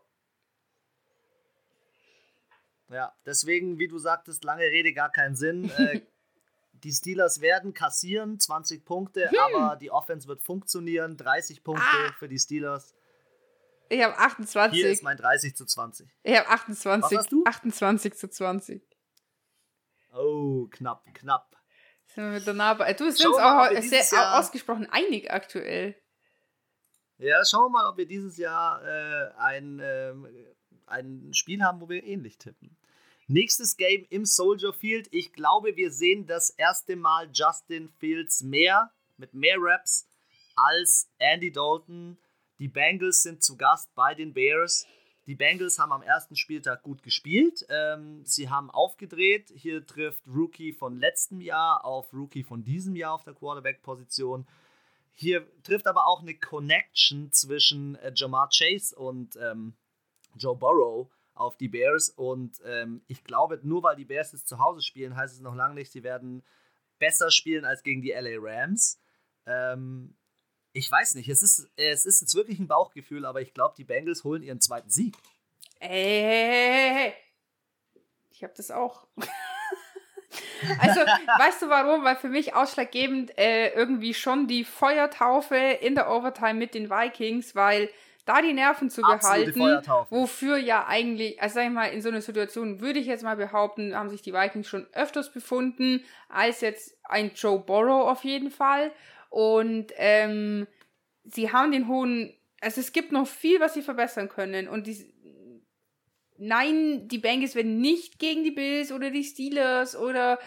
Ja, deswegen, wie du sagtest, lange Rede, gar keinen Sinn. [laughs] Äh, die Steelers werden kassieren, 20 Punkte, hm. aber die Offense wird funktionieren, 30 Punkte ah. für die Steelers. Ich habe 28. Hier ist mein 30 zu 20. Ich habe 28. Was hast du? 28 zu 20. Oh, knapp, knapp. Sind wir mit der Nabel. Du sind auch sehr ausgesprochen einig aktuell. Ja, schauen wir mal, ob wir dieses Jahr äh, ein, äh, ein Spiel haben, wo wir ähnlich tippen. Nächstes Game im Soldier Field. Ich glaube, wir sehen das erste Mal Justin Fields mehr, mit mehr Raps als Andy Dalton. Die Bengals sind zu Gast bei den Bears. Die Bengals haben am ersten Spieltag gut gespielt. Ähm, sie haben aufgedreht. Hier trifft Rookie von letztem Jahr auf Rookie von diesem Jahr auf der Quarterback-Position. Hier trifft aber auch eine Connection zwischen äh, Jamar Chase und ähm, Joe Burrow auf die Bears. Und ähm, ich glaube, nur weil die Bears jetzt zu Hause spielen, heißt es noch lange nicht, sie werden besser spielen als gegen die LA Rams. Ähm, ich weiß nicht, es ist, es ist jetzt wirklich ein Bauchgefühl, aber ich glaube, die Bengals holen ihren zweiten Sieg. Ey, ich habe das auch. [laughs] also, weißt du warum? Weil für mich ausschlaggebend äh, irgendwie schon die Feuertaufe in der Overtime mit den Vikings, weil da die Nerven zu behalten, wofür ja eigentlich, also sag ich mal, in so einer Situation würde ich jetzt mal behaupten, haben sich die Vikings schon öfters befunden, als jetzt ein Joe Burrow auf jeden Fall. Und ähm, sie haben den hohen, also es gibt noch viel, was sie verbessern können. Und die, nein, die Bengals werden nicht gegen die Bills oder die Steelers oder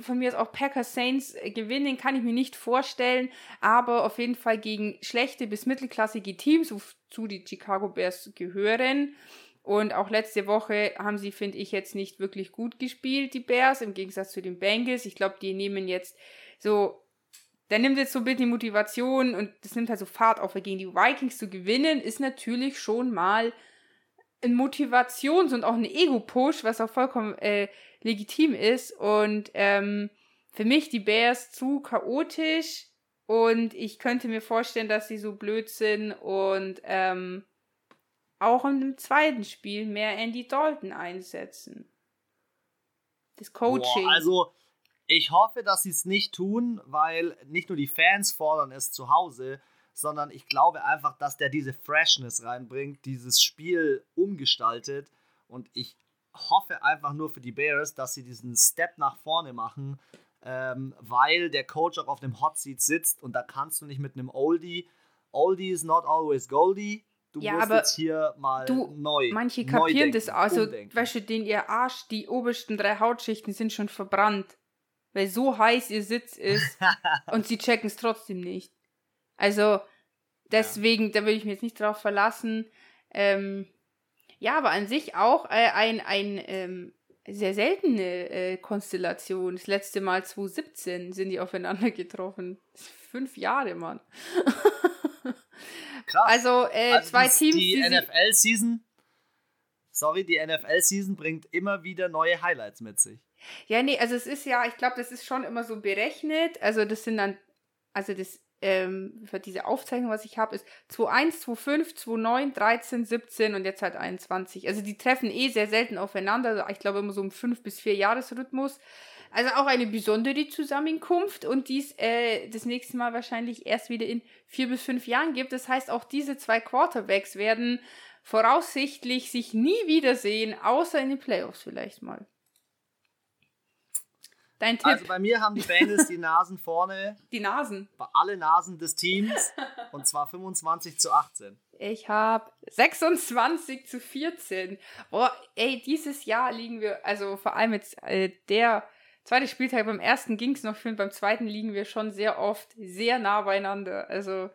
von mir aus auch Packers Saints gewinnen, kann ich mir nicht vorstellen, aber auf jeden Fall gegen schlechte bis mittelklassige Teams, wozu die Chicago Bears gehören. Und auch letzte Woche haben sie, finde ich, jetzt nicht wirklich gut gespielt, die Bears, im Gegensatz zu den Bengals. Ich glaube, die nehmen jetzt so, der nimmt jetzt so ein bisschen die Motivation und das nimmt halt so Fahrt auf, weil gegen die Vikings zu gewinnen, ist natürlich schon mal ein Motivations- und auch ein Ego-Push, was auch vollkommen äh, legitim ist. Und ähm, für mich die Bears zu chaotisch und ich könnte mir vorstellen, dass sie so blöd sind und ähm, auch im zweiten Spiel mehr Andy Dalton einsetzen. Das Coaching. Boah, also ich hoffe, dass sie es nicht tun, weil nicht nur die Fans fordern es zu Hause, sondern ich glaube einfach, dass der diese Freshness reinbringt, dieses Spiel umgestaltet und ich hoffe einfach nur für die Bears, dass sie diesen Step nach vorne machen, ähm, weil der Coach auch auf dem Hot Seat sitzt und da kannst du nicht mit einem Oldie, Oldie is not always Goldie, Du ja, musst jetzt hier mal du, neu. Manche kapieren neu das, also, umdenken. weißt du, den ihr Arsch, die obersten drei Hautschichten sind schon verbrannt. Weil so heiß ihr Sitz ist [laughs] und sie checken es trotzdem nicht. Also, deswegen, ja. da würde ich mich jetzt nicht drauf verlassen. Ähm, ja, aber an sich auch äh, ein, ein ähm, sehr seltene äh, Konstellation. Das letzte Mal 2017 sind die aufeinander getroffen. Fünf Jahre, Mann. [laughs] Krass. Also, äh, also zwei Teams. Die, die NFL-Season, sorry, die NFL-Season bringt immer wieder neue Highlights mit sich. Ja, nee, also es ist ja, ich glaube, das ist schon immer so berechnet. Also das sind dann, also das ähm, für diese Aufzeichnung, was ich habe, ist 2.1, 2.5, 2.9, 13, 17 und jetzt halt 21. Also die treffen eh sehr selten aufeinander. Also ich glaube immer so im 5 bis 4 Jahresrhythmus. Also auch eine besondere Zusammenkunft und dies äh, das nächste Mal wahrscheinlich erst wieder in vier bis fünf Jahren gibt. Das heißt, auch diese zwei Quarterbacks werden voraussichtlich sich nie wiedersehen, außer in den Playoffs vielleicht mal. Dein Tipp. Also bei mir haben die Bengals die Nasen vorne. Die Nasen. Alle Nasen des Teams. Und zwar 25 zu 18. Ich habe 26 zu 14. Boah, ey, dieses Jahr liegen wir, also vor allem jetzt äh, der zweite Spieltag, beim ersten ging es noch schön, beim zweiten liegen wir schon sehr oft sehr nah beieinander. Also.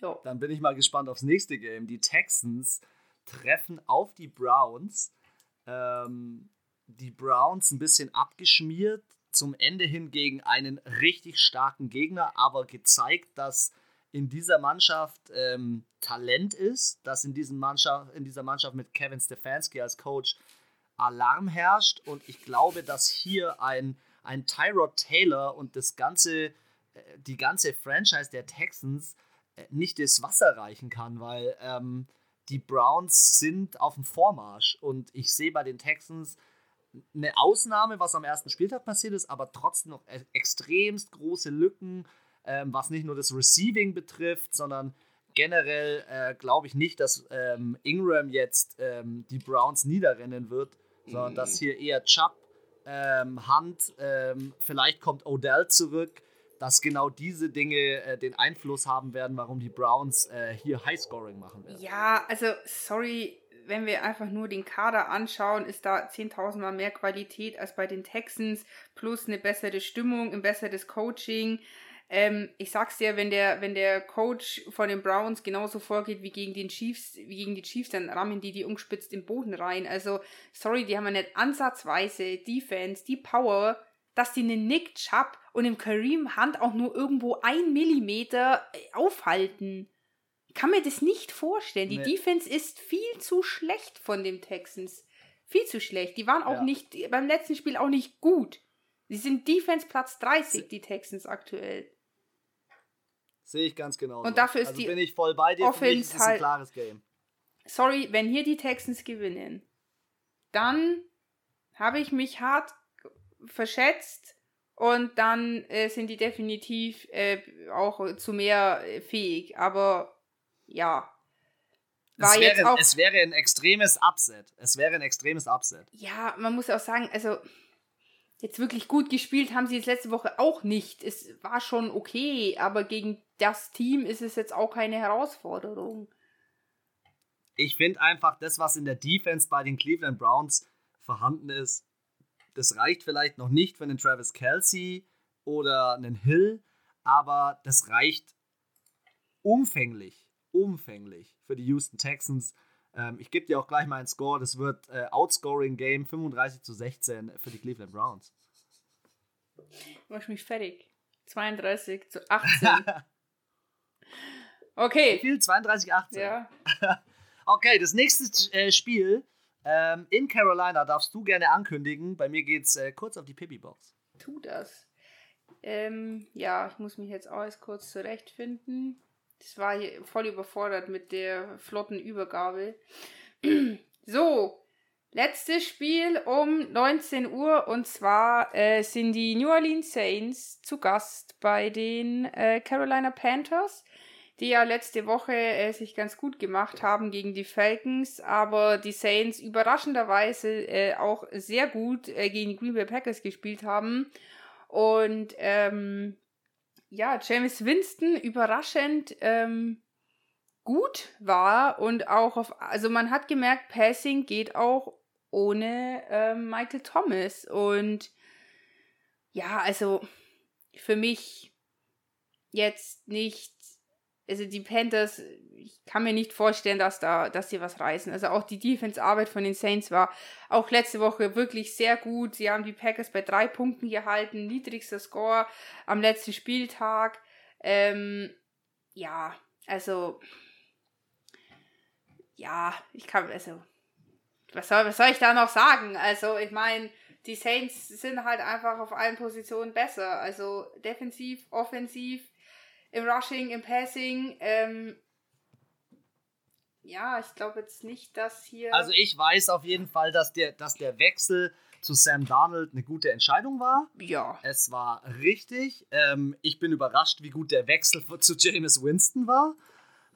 Jo. Dann bin ich mal gespannt aufs nächste Game. Die Texans treffen auf die Browns. Ähm, die Browns ein bisschen abgeschmiert, zum Ende hin gegen einen richtig starken Gegner, aber gezeigt, dass in dieser Mannschaft ähm, Talent ist, dass in, diesem Mannschaft, in dieser Mannschaft mit Kevin Stefanski als Coach Alarm herrscht. Und ich glaube, dass hier ein, ein Tyrod Taylor und das ganze, äh, die ganze Franchise der Texans äh, nicht das Wasser reichen kann, weil ähm, die Browns sind auf dem Vormarsch. Und ich sehe bei den Texans eine Ausnahme, was am ersten Spieltag passiert ist, aber trotzdem noch e-, extremst große Lücken, ähm, was nicht nur das Receiving betrifft, sondern generell äh, glaube ich nicht, dass ähm, Ingram jetzt ähm, die Browns niederrennen wird, sondern mhm. dass hier eher Chubb, ähm, Hunt, ähm, vielleicht kommt Odell zurück, dass genau diese Dinge äh, den Einfluss haben werden, warum die Browns äh, hier Highscoring machen werden. Ja, also sorry, wenn wir einfach nur den Kader anschauen, ist da 10.000 Mal mehr Qualität als bei den Texans, plus eine bessere Stimmung, ein besseres Coaching. Ähm, ich sag's dir, wenn der, wenn der Coach von den Browns genauso vorgeht wie gegen den Chiefs, wie gegen die Chiefs, dann rammen die die umgespitzt im Boden rein. Also, sorry, die haben ja nicht ansatzweise Defense, die Power, dass die einen Nick Chubb und im Kareem Hunt auch nur irgendwo ein Millimeter äh, aufhalten. Ich kann mir das nicht vorstellen. Die nee. Defense ist viel zu schlecht von den Texans. Viel zu schlecht. Die waren auch ja. nicht, beim letzten Spiel auch nicht gut. Sie sind Defense Platz 30, die Texans aktuell. Sehe ich ganz genau. Und dafür ist also die bin ich voll bei dir. Offense ist ein halt klares Game. Sorry, wenn hier die Texans gewinnen, dann habe ich mich hart verschätzt und dann äh, sind die definitiv äh, auch zu mehr äh, fähig. Aber ja. War es, wäre, auch, es wäre ein extremes Upset. Es wäre ein extremes Upset. Ja, man muss auch sagen, also jetzt wirklich gut gespielt haben sie jetzt letzte Woche auch nicht. Es war schon okay, aber gegen das Team ist es jetzt auch keine Herausforderung. Ich finde einfach, das, was in der Defense bei den Cleveland Browns vorhanden ist, das reicht vielleicht noch nicht für einen Travis Kelsey oder einen Hill, aber das reicht umfänglich, umfänglich für die Houston Texans. Ähm, ich gebe dir auch gleich mal einen Score. Das wird äh, Outscoring Game 35 zu 16 für die Cleveland Browns. Du machst mich fertig. 32 zu 18. [laughs] okay. Wie viel? 32, 18? Ja. [laughs] okay, das nächste äh, Spiel ähm, in Carolina darfst du gerne ankündigen. Bei mir geht's äh, kurz auf die Pippi-Box. Tu das. Ähm, ja, ich muss mich jetzt auch erst kurz zurechtfinden. Das war hier voll überfordert mit der flotten Übergabe. so, letztes Spiel um 19 Uhr und zwar äh, sind die New Orleans Saints zu Gast bei den äh, Carolina Panthers, die ja letzte Woche äh, sich ganz gut gemacht haben gegen die Falcons, aber die Saints überraschenderweise äh, auch sehr gut äh, gegen die Green Bay Packers gespielt haben. Und ähm, ja, James Winston überraschend ähm, gut war und auch auf, also man hat gemerkt, Passing geht auch ohne ähm, Michael Thomas. Und ja, also für mich jetzt nicht, also die Panthers, ich kann mir nicht vorstellen, dass da, dass sie was reißen. Also auch die Defense-Arbeit von den Saints war auch letzte Woche wirklich sehr gut. Sie haben die Packers bei drei Punkten gehalten, niedrigster Score am letzten Spieltag. Ähm, ja, also ja, ich kann, also was soll, was soll ich da noch sagen? Also, ich meine, die Saints sind halt einfach auf allen Positionen besser. Also defensiv, offensiv, im Rushing, im Passing. Ähm, ja, ich glaube jetzt nicht, dass hier. Also ich weiß auf jeden Fall, dass der, dass der Wechsel zu Sam Darnold eine gute Entscheidung war. Ja. Es war richtig. Ähm, ich bin überrascht, wie gut der Wechsel [laughs] zu James Winston war.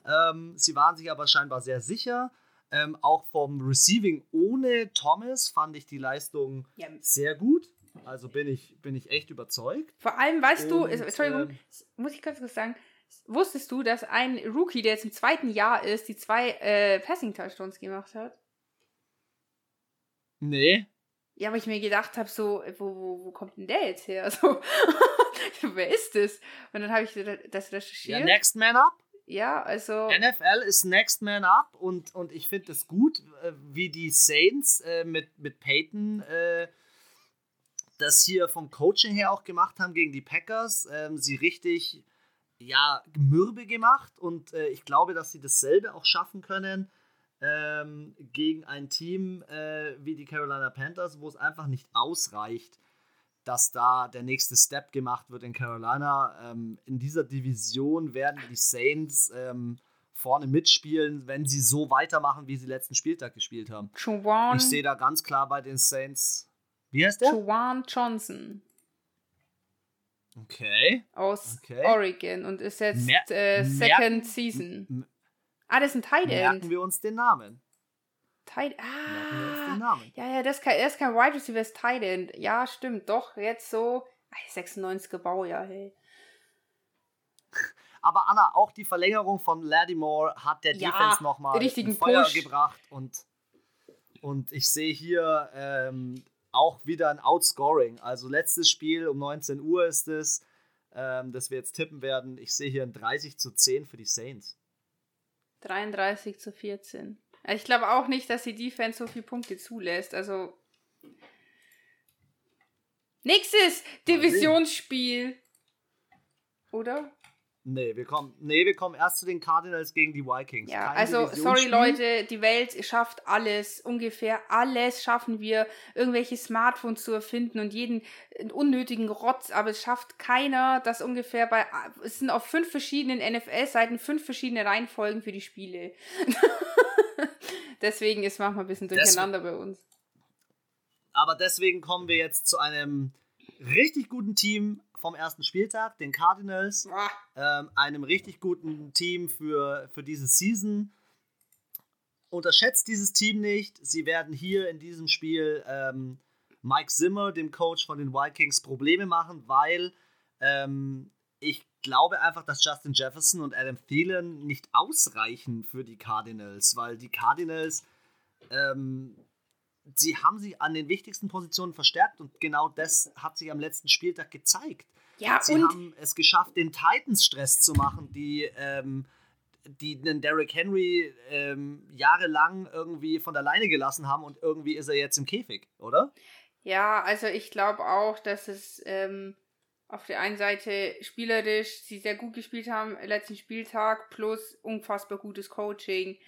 Ähm, sie waren sich aber scheinbar sehr sicher. Ähm, auch vom Receiving ohne Thomas fand ich die Leistung ja. sehr gut. Also bin ich, bin ich echt überzeugt. Vor allem, weißt Und, du, Entschuldigung, ähm, muss ich ganz kurz sagen, wusstest du, dass ein Rookie, der jetzt im zweiten Jahr ist, die zwei äh, Passing-Touchdowns gemacht hat? Nee. Ja, aber ich mir gedacht habe, so, wo, wo, wo kommt denn der jetzt her? [laughs] So, wer ist das? Und dann habe ich das recherchiert. Ja, Next Man Up? Ja, also. NFL ist Next Man Up und, und ich finde es gut, äh, wie die Saints äh, mit, mit Peyton äh, das hier vom Coaching her auch gemacht haben gegen die Packers. Ähm, sie richtig ja, mürbe gemacht und äh, ich glaube, dass sie dasselbe auch schaffen können ähm, gegen ein Team äh, wie die Carolina Panthers, wo es einfach nicht ausreicht, dass da der nächste Step gemacht wird in Carolina. Ähm, in dieser Division werden die Saints ähm, vorne mitspielen, wenn sie so weitermachen, wie sie letzten Spieltag gespielt haben. Ich sehe da ganz klar bei den Saints. Wie heißt der? Juwan Johnson. Okay. Aus okay. Oregon und ist jetzt Mer äh, Second merken, Season. Ah, das ist ein Tight End. Merken wir uns den Namen. Tight Ah. Ja, ja, das ist kein, das ist kein Wide Receiver, das ist Tight End. Ja, stimmt, doch, jetzt so. 96er Baujahr, hey. Aber Anna, auch die Verlängerung von Lattimore hat der ja, Defense nochmal richtigen Feuer Push. gebracht und, und ich sehe hier ähm, auch wieder ein Outscoring. Also letztes Spiel um 19 Uhr ist es, ähm, das wir jetzt tippen werden. Ich sehe hier ein 30 zu 10 für die Saints. 33 zu 14. Ich glaube auch nicht, dass die Defense so viele Punkte zulässt. Also. Nächstes Divisionsspiel. Oder? Nee, wir kommen, nee, wir kommen erst zu den Cardinals gegen die Vikings. Ja, Kein also sorry Leute, die Welt schafft alles, ungefähr alles schaffen wir, irgendwelche Smartphones zu erfinden und jeden unnötigen Rotz, aber es schafft keiner, dass ungefähr bei, es sind auf fünf verschiedenen NFL-Seiten fünf verschiedene Reihenfolgen für die Spiele. [laughs] deswegen ist manchmal ein bisschen durcheinander deswegen, bei uns. Aber deswegen kommen wir jetzt zu einem richtig guten Team vom ersten Spieltag, den Cardinals, ähm, einem richtig guten Team für, für diese Season. Unterschätzt dieses Team nicht. Sie werden hier in diesem Spiel ähm, Mike Zimmer, dem Coach von den Vikings, Probleme machen, weil ähm, ich glaube einfach, dass Justin Jefferson und Adam Thielen nicht ausreichen für die Cardinals, weil die Cardinals ähm, sie haben sich an den wichtigsten Positionen verstärkt und genau das hat sich am letzten Spieltag gezeigt. Ja, sie haben es geschafft, den Titans Stress zu machen, die, ähm, die den Derrick Henry ähm, jahrelang irgendwie von der Leine gelassen haben und irgendwie ist er jetzt im Käfig, oder? Ja, also ich glaube auch, dass es ähm, auf der einen Seite spielerisch sie sehr gut gespielt haben letzten Spieltag plus unfassbar gutes Coaching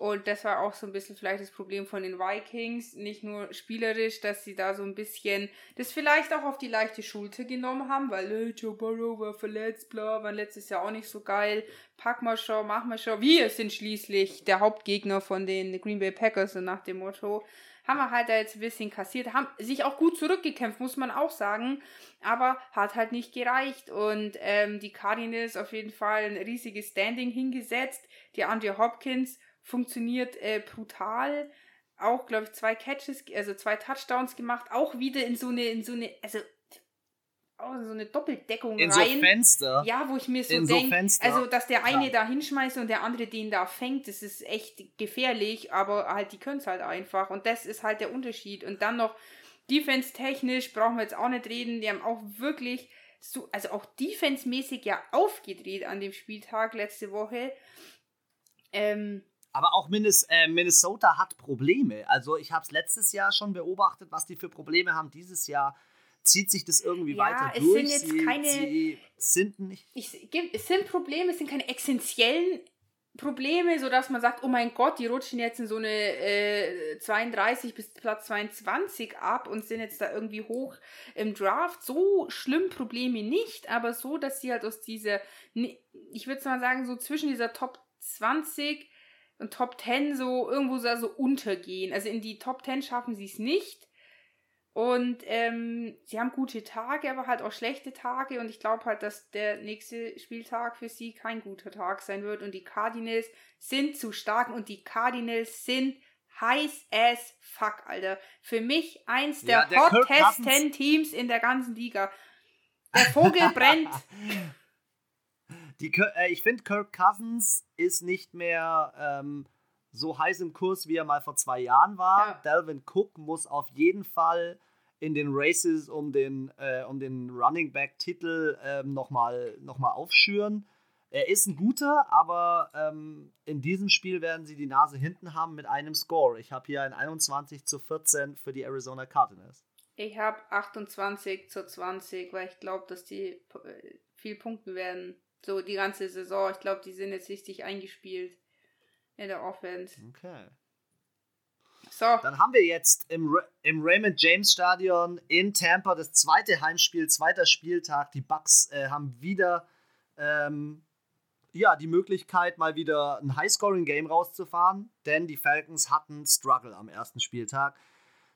und das war auch so ein bisschen vielleicht das Problem von den Vikings, nicht nur spielerisch, dass sie da so ein bisschen das vielleicht auch auf die leichte Schulter genommen haben, weil äh, Joe Burrow war verletzt, bla, war letztes Jahr auch nicht so geil. Pack mal schon, mach mal schon. Wir sind schließlich der Hauptgegner von den Green Bay Packers, so nach dem Motto. Haben wir halt da jetzt ein bisschen kassiert, haben sich auch gut zurückgekämpft, muss man auch sagen, aber hat halt nicht gereicht. Und ähm, die Cardinals auf jeden Fall ein riesiges Standing hingesetzt. Die Andrew Hopkins funktioniert äh, brutal. Auch, glaube ich, zwei Catches, also zwei Touchdowns gemacht, auch wieder in so eine, in so eine, also auch in so eine Doppeldeckung in rein. So Fenster. Ja, wo ich mir so denke, so also dass der eine ja. da hinschmeißt und der andere den da fängt, das ist echt gefährlich, aber halt, die können es halt einfach. Und das ist halt der Unterschied. Und dann noch defense-technisch brauchen wir jetzt auch nicht reden. Die haben auch wirklich so, also auch defense-mäßig ja aufgedreht an dem Spieltag letzte Woche. Ähm, aber auch äh, Minnesota hat Probleme. Also ich habe es letztes Jahr schon beobachtet, was die für Probleme haben. Dieses Jahr zieht sich das irgendwie ja, weiter es durch. Sind jetzt keine, sie sind nicht. Ich, es sind Probleme, es sind keine essentiellen Probleme, sodass man sagt, oh mein Gott, die rutschen jetzt in so eine äh, 32 bis Platz 22 ab und sind jetzt da irgendwie hoch im Draft. So schlimm Probleme nicht, aber so, dass sie halt aus dieser, ich würde mal sagen, so zwischen dieser Top 20 und Top 10 so irgendwo so untergehen. Also in die Top 10 schaffen sie es nicht. Und ähm, sie haben gute Tage, aber halt auch schlechte Tage. Und ich glaube halt, dass der nächste Spieltag für sie kein guter Tag sein wird. Und die Cardinals sind zu stark und die Cardinals sind heiß as fuck, Alter. Für mich eins der, ja, der hottesten Teams in der ganzen Liga. Der Vogel brennt. [laughs] Die, äh, ich finde, Kirk Cousins ist nicht mehr ähm, so heiß im Kurs, wie er mal vor zwei Jahren war. Ja. Delvin Cook muss auf jeden Fall in den Races um den, äh, um den Running Back-Titel ähm, nochmal noch mal aufschüren. Er ist ein guter, aber ähm, in diesem Spiel werden sie die Nase hinten haben mit einem Score. Ich habe hier ein 21 zu 14 für die Arizona Cardinals. Ich habe 28 zu 20, weil ich glaube, dass die äh, viel punkten werden So die ganze Saison. Ich glaube, die sind jetzt richtig eingespielt in der Offense. Okay. So. Dann haben wir jetzt im, im Raymond James Stadion in Tampa das zweite Heimspiel, zweiter Spieltag. Die Bucks äh, haben wieder ähm, ja, die Möglichkeit, mal wieder ein High-Scoring-Game rauszufahren, denn die Falcons hatten Struggle am ersten Spieltag.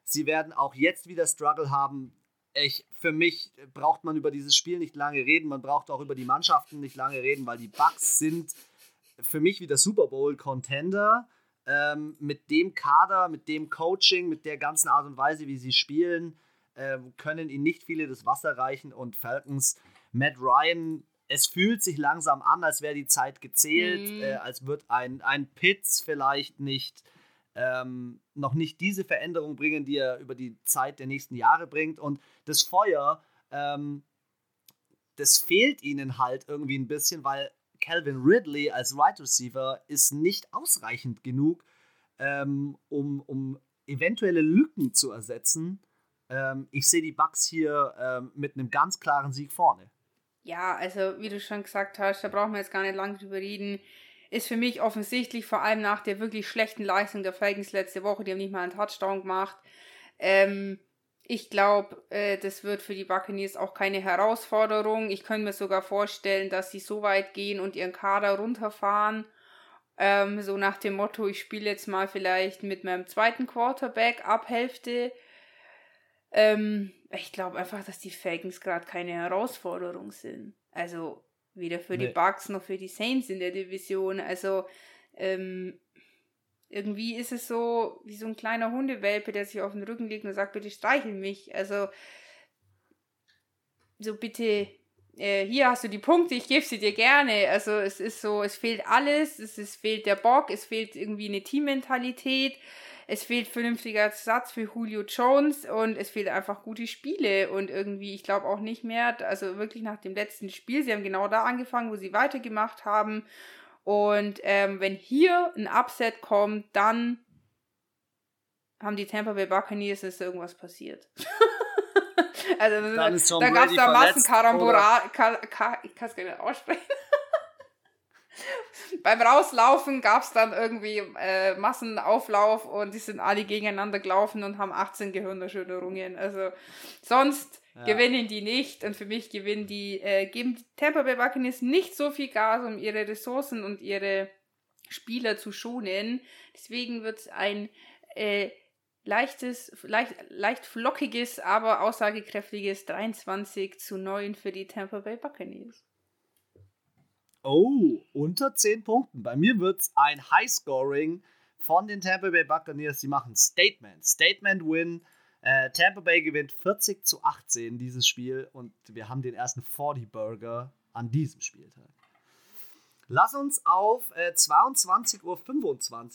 Sie werden auch jetzt wieder Struggle haben. Ich, für mich braucht man über dieses Spiel nicht lange reden. Man braucht auch über die Mannschaften nicht lange reden, weil die Bucks sind für mich wieder Super Bowl-Contender. Ähm, mit dem Kader, mit dem Coaching, mit der ganzen Art und Weise, wie sie spielen, äh, können ihnen nicht viele das Wasser reichen. Und Falcons, Matt Ryan es fühlt sich langsam an, als wäre die Zeit gezählt, mhm. äh, als wird ein, ein Pitts vielleicht nicht ähm, noch nicht diese Veränderung bringen, die er über die Zeit der nächsten Jahre bringt. Und das Feuer, ähm, das fehlt ihnen halt irgendwie ein bisschen, weil Calvin Ridley als Wide Receiver ist nicht ausreichend genug, ähm, um, um eventuelle Lücken zu ersetzen. Ähm, ich sehe die Bucks hier ähm, mit einem ganz klaren Sieg vorne. Ja, also wie du schon gesagt hast, da brauchen wir jetzt gar nicht lange drüber reden. Ist für mich offensichtlich, vor allem nach der wirklich schlechten Leistung der Falcons letzte Woche, die haben nicht mal einen Touchdown gemacht. Ähm, ich glaube, äh, das wird für die Buccaneers auch keine Herausforderung. Ich könnte mir sogar vorstellen, dass sie so weit gehen und ihren Kader runterfahren. Ähm, so nach dem Motto, ich spiele jetzt mal vielleicht mit meinem zweiten Quarterback ab Hälfte ähm, ich glaube einfach, dass die Falcons gerade keine Herausforderung sind. Also weder für nee. die Bucks noch für die Saints in der Division. Also ähm, irgendwie ist es so wie so ein kleiner Hundewelpe, der sich auf den Rücken legt und sagt, bitte streichel mich. Also so bitte, äh, hier hast du die Punkte, ich gebe sie dir gerne. Also es ist so, es fehlt alles, es, es fehlt der Bock, es fehlt irgendwie eine Teammentalität es fehlt vernünftiger Ersatz für Julio Jones und es fehlt einfach gute Spiele und irgendwie, ich glaube auch nicht mehr, also wirklich nach dem letzten Spiel, sie haben genau da angefangen, wo sie weitergemacht haben und ähm, wenn hier ein Upset kommt, dann haben die Tampa Bay Buccaneers, ist irgendwas passiert. [laughs] also da gab es da Massenkarambora, ich kann es gar nicht aussprechen. [laughs] Beim Rauslaufen gab es dann irgendwie äh, Massenauflauf und die sind alle gegeneinander gelaufen und haben 18 Gehirnerschütterungen. Also sonst ja. gewinnen die nicht und für mich gewinnen die, äh, geben die Tampa Bay Buccaneers nicht so viel Gas, um ihre Ressourcen und ihre Spieler zu schonen. Deswegen wird es ein äh, leichtes, leicht, leicht flockiges, aber aussagekräftiges 23 zu 9 für die Tampa Bay Buccaneers. Oh, unter 10 Punkten. Bei mir wird es ein Highscoring von den Tampa Bay Buccaneers. Sie machen Statement. Statement Win. Äh, Tampa Bay gewinnt 40 zu 18 dieses Spiel und wir haben den ersten 40 Burger an diesem Spieltag. Lass uns auf äh, 22.25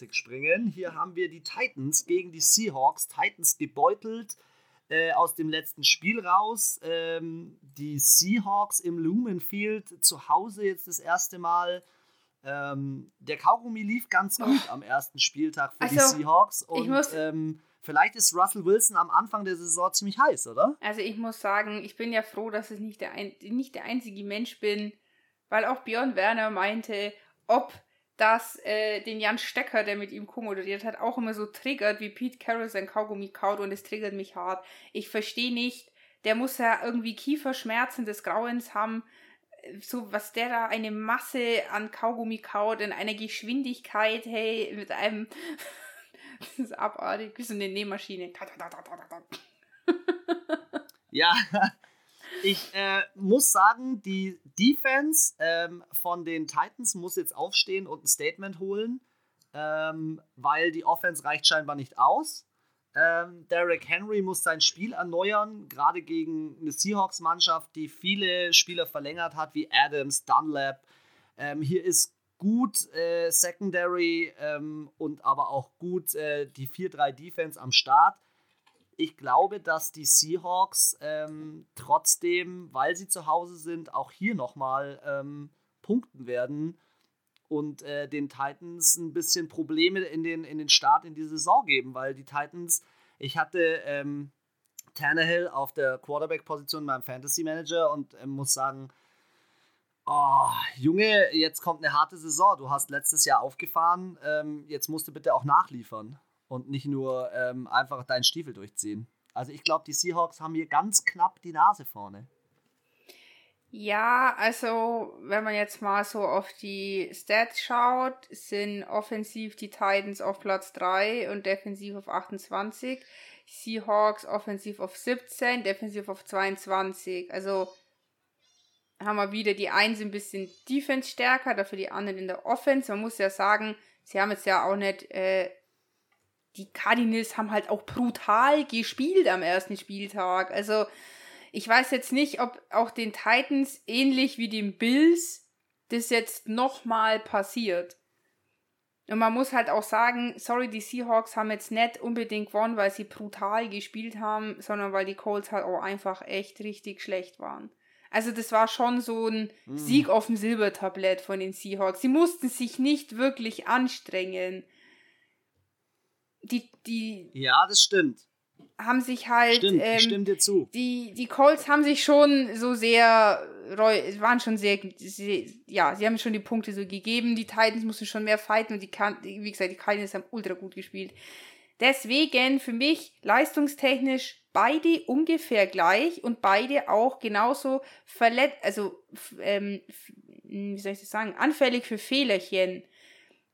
Uhr springen. Hier haben wir die Titans gegen die Seahawks. Titans gebeutelt äh, aus dem letzten Spiel raus. Ähm, die Seahawks im Lumen Field zu Hause jetzt das erste Mal. Ähm, der Kaugummi lief ganz gut oh. am ersten Spieltag für also, die Seahawks. Und ähm, vielleicht ist Russell Wilson am Anfang der Saison ziemlich heiß, oder? Also ich muss sagen, ich bin ja froh, dass ich nicht der, ein, nicht der einzige Mensch bin, weil auch Björn Werner meinte, ob dass äh, den Jan Stecker, der mit ihm co-moderiert hat, auch immer so triggert, wie Pete Carroll sein Kaugummi kaut und es triggert mich hart. Ich verstehe nicht, der muss ja irgendwie Kieferschmerzen des Grauens haben, so was der da eine Masse an Kaugummi kaut in einer Geschwindigkeit, hey, mit einem [laughs] das ist abartig, wie so eine Nähmaschine. ja, [laughs] ich äh, muss sagen, die Defense ähm, von den Titans muss jetzt aufstehen und ein Statement holen, ähm, weil die Offense reicht scheinbar nicht aus. Ähm, Derrick Henry muss sein Spiel erneuern, gerade gegen eine Seahawks-Mannschaft, die viele Spieler verlängert hat, wie Adams, Dunlap. Ähm, hier ist gut äh, Secondary ähm, und aber auch gut äh, die 4-3-Defense am Start ich glaube, dass die Seahawks ähm, trotzdem, weil sie zu Hause sind, auch hier nochmal ähm, punkten werden und äh, den Titans ein bisschen Probleme in den, in den Start in die Saison geben, weil die Titans, ich hatte ähm, Tannehill auf der Quarterback-Position beim Fantasy Manager und äh, muss sagen, Oh, Junge, jetzt kommt eine harte Saison. Du hast letztes Jahr aufgefahren. Ähm, jetzt musst du bitte auch nachliefern und nicht nur ähm, einfach deinen Stiefel durchziehen. Also ich glaube, die Seahawks haben hier ganz knapp die Nase vorne. Ja, also wenn man jetzt mal so auf die Stats schaut, sind offensiv die Titans auf Platz 3 und defensiv auf 28. Seahawks offensiv auf 17, defensiv auf 22. Also haben wir wieder die einen sind ein bisschen Defense stärker, dafür die anderen in der Offense. Man muss ja sagen, sie haben jetzt ja auch nicht, äh, die Cardinals haben halt auch brutal gespielt am ersten Spieltag. Also ich weiß jetzt nicht, ob auch den Titans ähnlich wie den Bills das jetzt nochmal passiert. Und man muss halt auch sagen, sorry, die Seahawks haben jetzt nicht unbedingt gewonnen, weil sie brutal gespielt haben, sondern weil die Colts halt auch einfach echt richtig schlecht waren. Also das war schon so ein mm. Sieg auf dem Silbertablett von den Seahawks. Sie mussten sich nicht wirklich anstrengen. Die, die. Ja, das stimmt haben sich halt. Stimmt, ähm, ich stimme dir zu. Die, die Colts haben sich schon so sehr, waren schon sehr, sehr, ja, sie haben schon die Punkte so gegeben. Die Titans mussten schon mehr fighten und die, wie gesagt, die Cardinals haben ultra gut gespielt. Deswegen für mich leistungstechnisch beide ungefähr gleich und beide auch genauso verletzt, also ähm, wie soll ich das sagen, anfällig für Fehlerchen.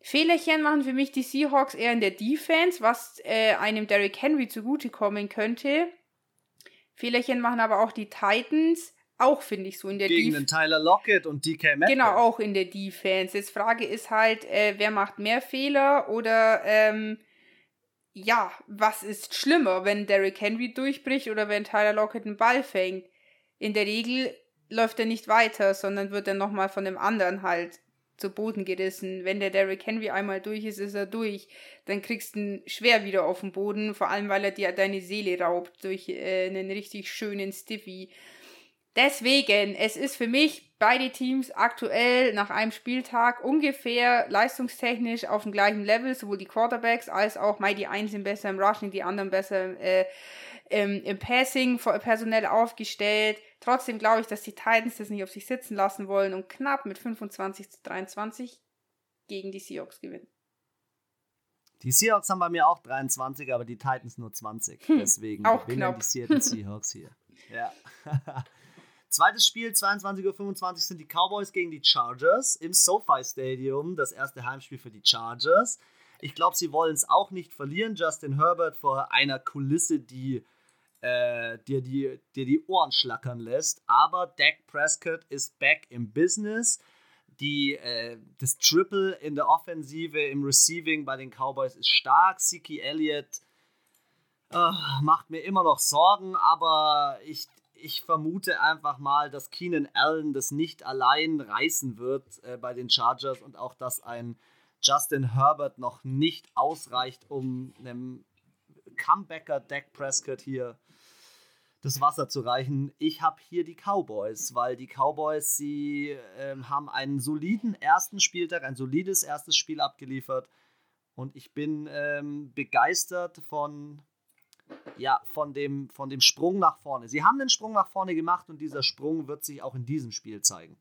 Fehlerchen machen für mich die Seahawks eher in der Defense, was äh, einem Derrick Henry zugutekommen könnte. Fehlerchen machen aber auch die Titans, auch finde ich so in der Defense. Gegen den Tyler Lockett und DK Metcalf. Genau, auch in der Defense. Jetzt Frage ist halt, äh, wer macht mehr Fehler oder ähm, ja, was ist schlimmer, wenn Derrick Henry durchbricht oder wenn Tyler Lockett einen Ball fängt? In der Regel läuft er nicht weiter, sondern wird dann nochmal von dem anderen halt zu Boden gerissen. Wenn der Derrick Henry einmal durch ist, ist er durch. Dann kriegst du ihn schwer wieder auf den Boden, vor allem weil er dir deine Seele raubt durch äh, einen richtig schönen Stiffy. Deswegen, es ist für mich beide Teams aktuell nach einem Spieltag ungefähr leistungstechnisch auf dem gleichen Level, sowohl die Quarterbacks als auch, mal die einen sind besser im Rushing, die anderen besser äh, im, im Passing personell aufgestellt. Trotzdem glaube ich, dass die Titans das nicht auf sich sitzen lassen wollen und knapp mit 25 zu 23 gegen die Seahawks gewinnen. Die Seahawks haben bei mir auch 23, aber die Titans nur 20. Hm, Deswegen auch knapp. die Seattle Seahawks hier. Ja. [laughs] Zweites Spiel, 22.25 Uhr sind die Cowboys gegen die Chargers im SoFi Stadium. Das erste Heimspiel für die Chargers. Ich glaube, sie wollen es auch nicht verlieren. Justin Herbert vor einer Kulisse, die äh, dir, die, dir die Ohren schlackern lässt. Aber Dak Prescott ist back im Business. Die, äh, das Triple in der Offensive, im Receiving bei den Cowboys ist stark. Siki Elliott äh, macht mir immer noch Sorgen, aber ich, ich vermute einfach mal, dass Keenan Allen das nicht allein reißen wird äh, bei den Chargers und auch, dass ein Justin Herbert noch nicht ausreicht, um einem Comebacker Dak Prescott hier das Wasser zu reichen. Ich habe hier die Cowboys, weil die Cowboys, sie ähm, haben einen soliden ersten Spieltag, ein solides erstes Spiel abgeliefert. Und ich bin ähm, begeistert von, ja, von, dem, von dem Sprung nach vorne. Sie haben den Sprung nach vorne gemacht und dieser Sprung wird sich auch in diesem Spiel zeigen.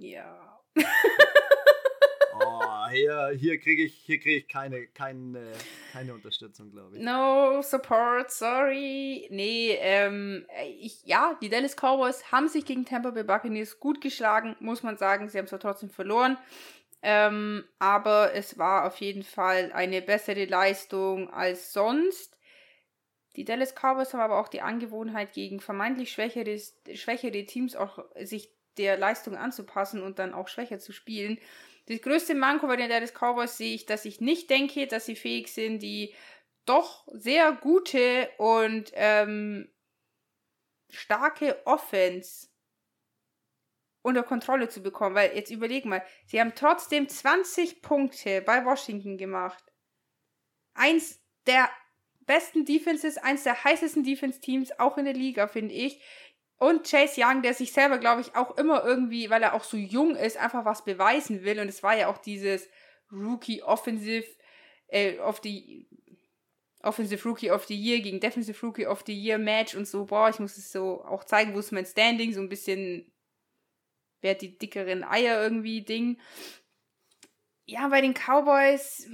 Ja. [laughs] Oh, hier, hier kriege ich, hier krieg ich keine, keine, keine Unterstützung, glaube ich. No support, sorry. Nee, ähm, ich, ja, die Dallas Cowboys haben sich gegen Tampa Bay Buccaneers gut geschlagen, muss man sagen. Sie haben zwar trotzdem verloren, ähm, aber es war auf jeden Fall eine bessere Leistung als sonst. Die Dallas Cowboys haben aber auch die Angewohnheit, gegen vermeintlich schwächere, schwächere Teams auch sich der Leistung anzupassen und dann auch schwächer zu spielen. Das größte Manko bei den Dallas Cowboys sehe ich, dass ich nicht denke, dass sie fähig sind, die doch sehr gute und ähm, starke Offense unter Kontrolle zu bekommen. Weil jetzt überleg mal, sie haben trotzdem 20 Punkte bei Washington gemacht. Eins der besten Defenses, eins der heißesten Defense-Teams auch in der Liga, finde ich. Und Chase Young, der sich selber, glaube ich, auch immer irgendwie, weil er auch so jung ist, einfach was beweisen will. Und es war ja auch dieses Rookie Offensive äh, of the Offensive Rookie of the Year gegen Defensive Rookie of the Year Match und so, boah, ich muss es so auch zeigen, wo ist mein Standing, so ein bisschen, wer hat die dickeren Eier irgendwie Ding. Ja, bei den Cowboys,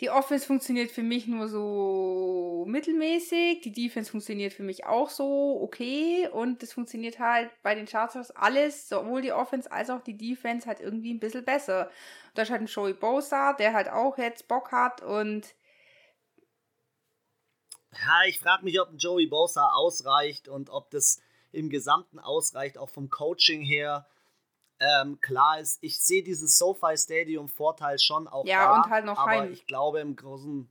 die Offense funktioniert für mich nur so mittelmäßig, die Defense funktioniert für mich auch so okay und es funktioniert halt bei den Chargers alles, sowohl die Offense als auch die Defense halt irgendwie ein bisschen besser. Da ist halt ein Joey Bosa, der halt auch jetzt Bock hat und ja, ich frage mich, ob ein Joey Bosa ausreicht und ob das im Gesamten ausreicht, auch vom Coaching her. Ähm, klar ist, ich sehe diesen SoFi Stadium Vorteil schon auch ja, da, und halt noch aber heim. ich glaube im großen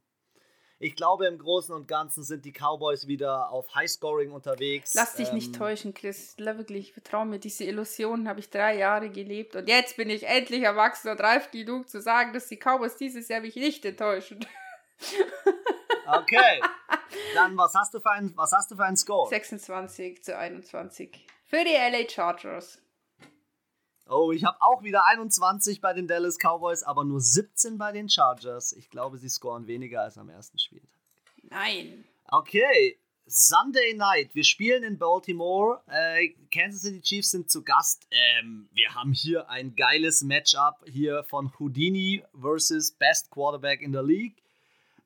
ich glaube im Großen und Ganzen sind die Cowboys wieder auf Highscoring unterwegs. Lass dich ähm, nicht täuschen, Chris. Wirklich, vertrau mir, diese Illusionen habe ich drei Jahre gelebt und jetzt bin ich endlich erwachsen und reif genug zu sagen, dass die Cowboys dieses Jahr mich nicht enttäuschen. Okay. [laughs] Dann was hast du für ein, was hast du für einen Score? 26 zu 21. Für die LA Chargers. Oh, ich habe auch wieder 21 bei den Dallas Cowboys, aber nur 17 bei den Chargers. Ich glaube, sie scoren weniger als am ersten Spiel. Nein. Okay, Sunday Night. Wir spielen in Baltimore. Äh, Kansas City Chiefs sind zu Gast. Ähm, wir haben hier ein geiles Matchup hier von Houdini versus Best Quarterback in der League.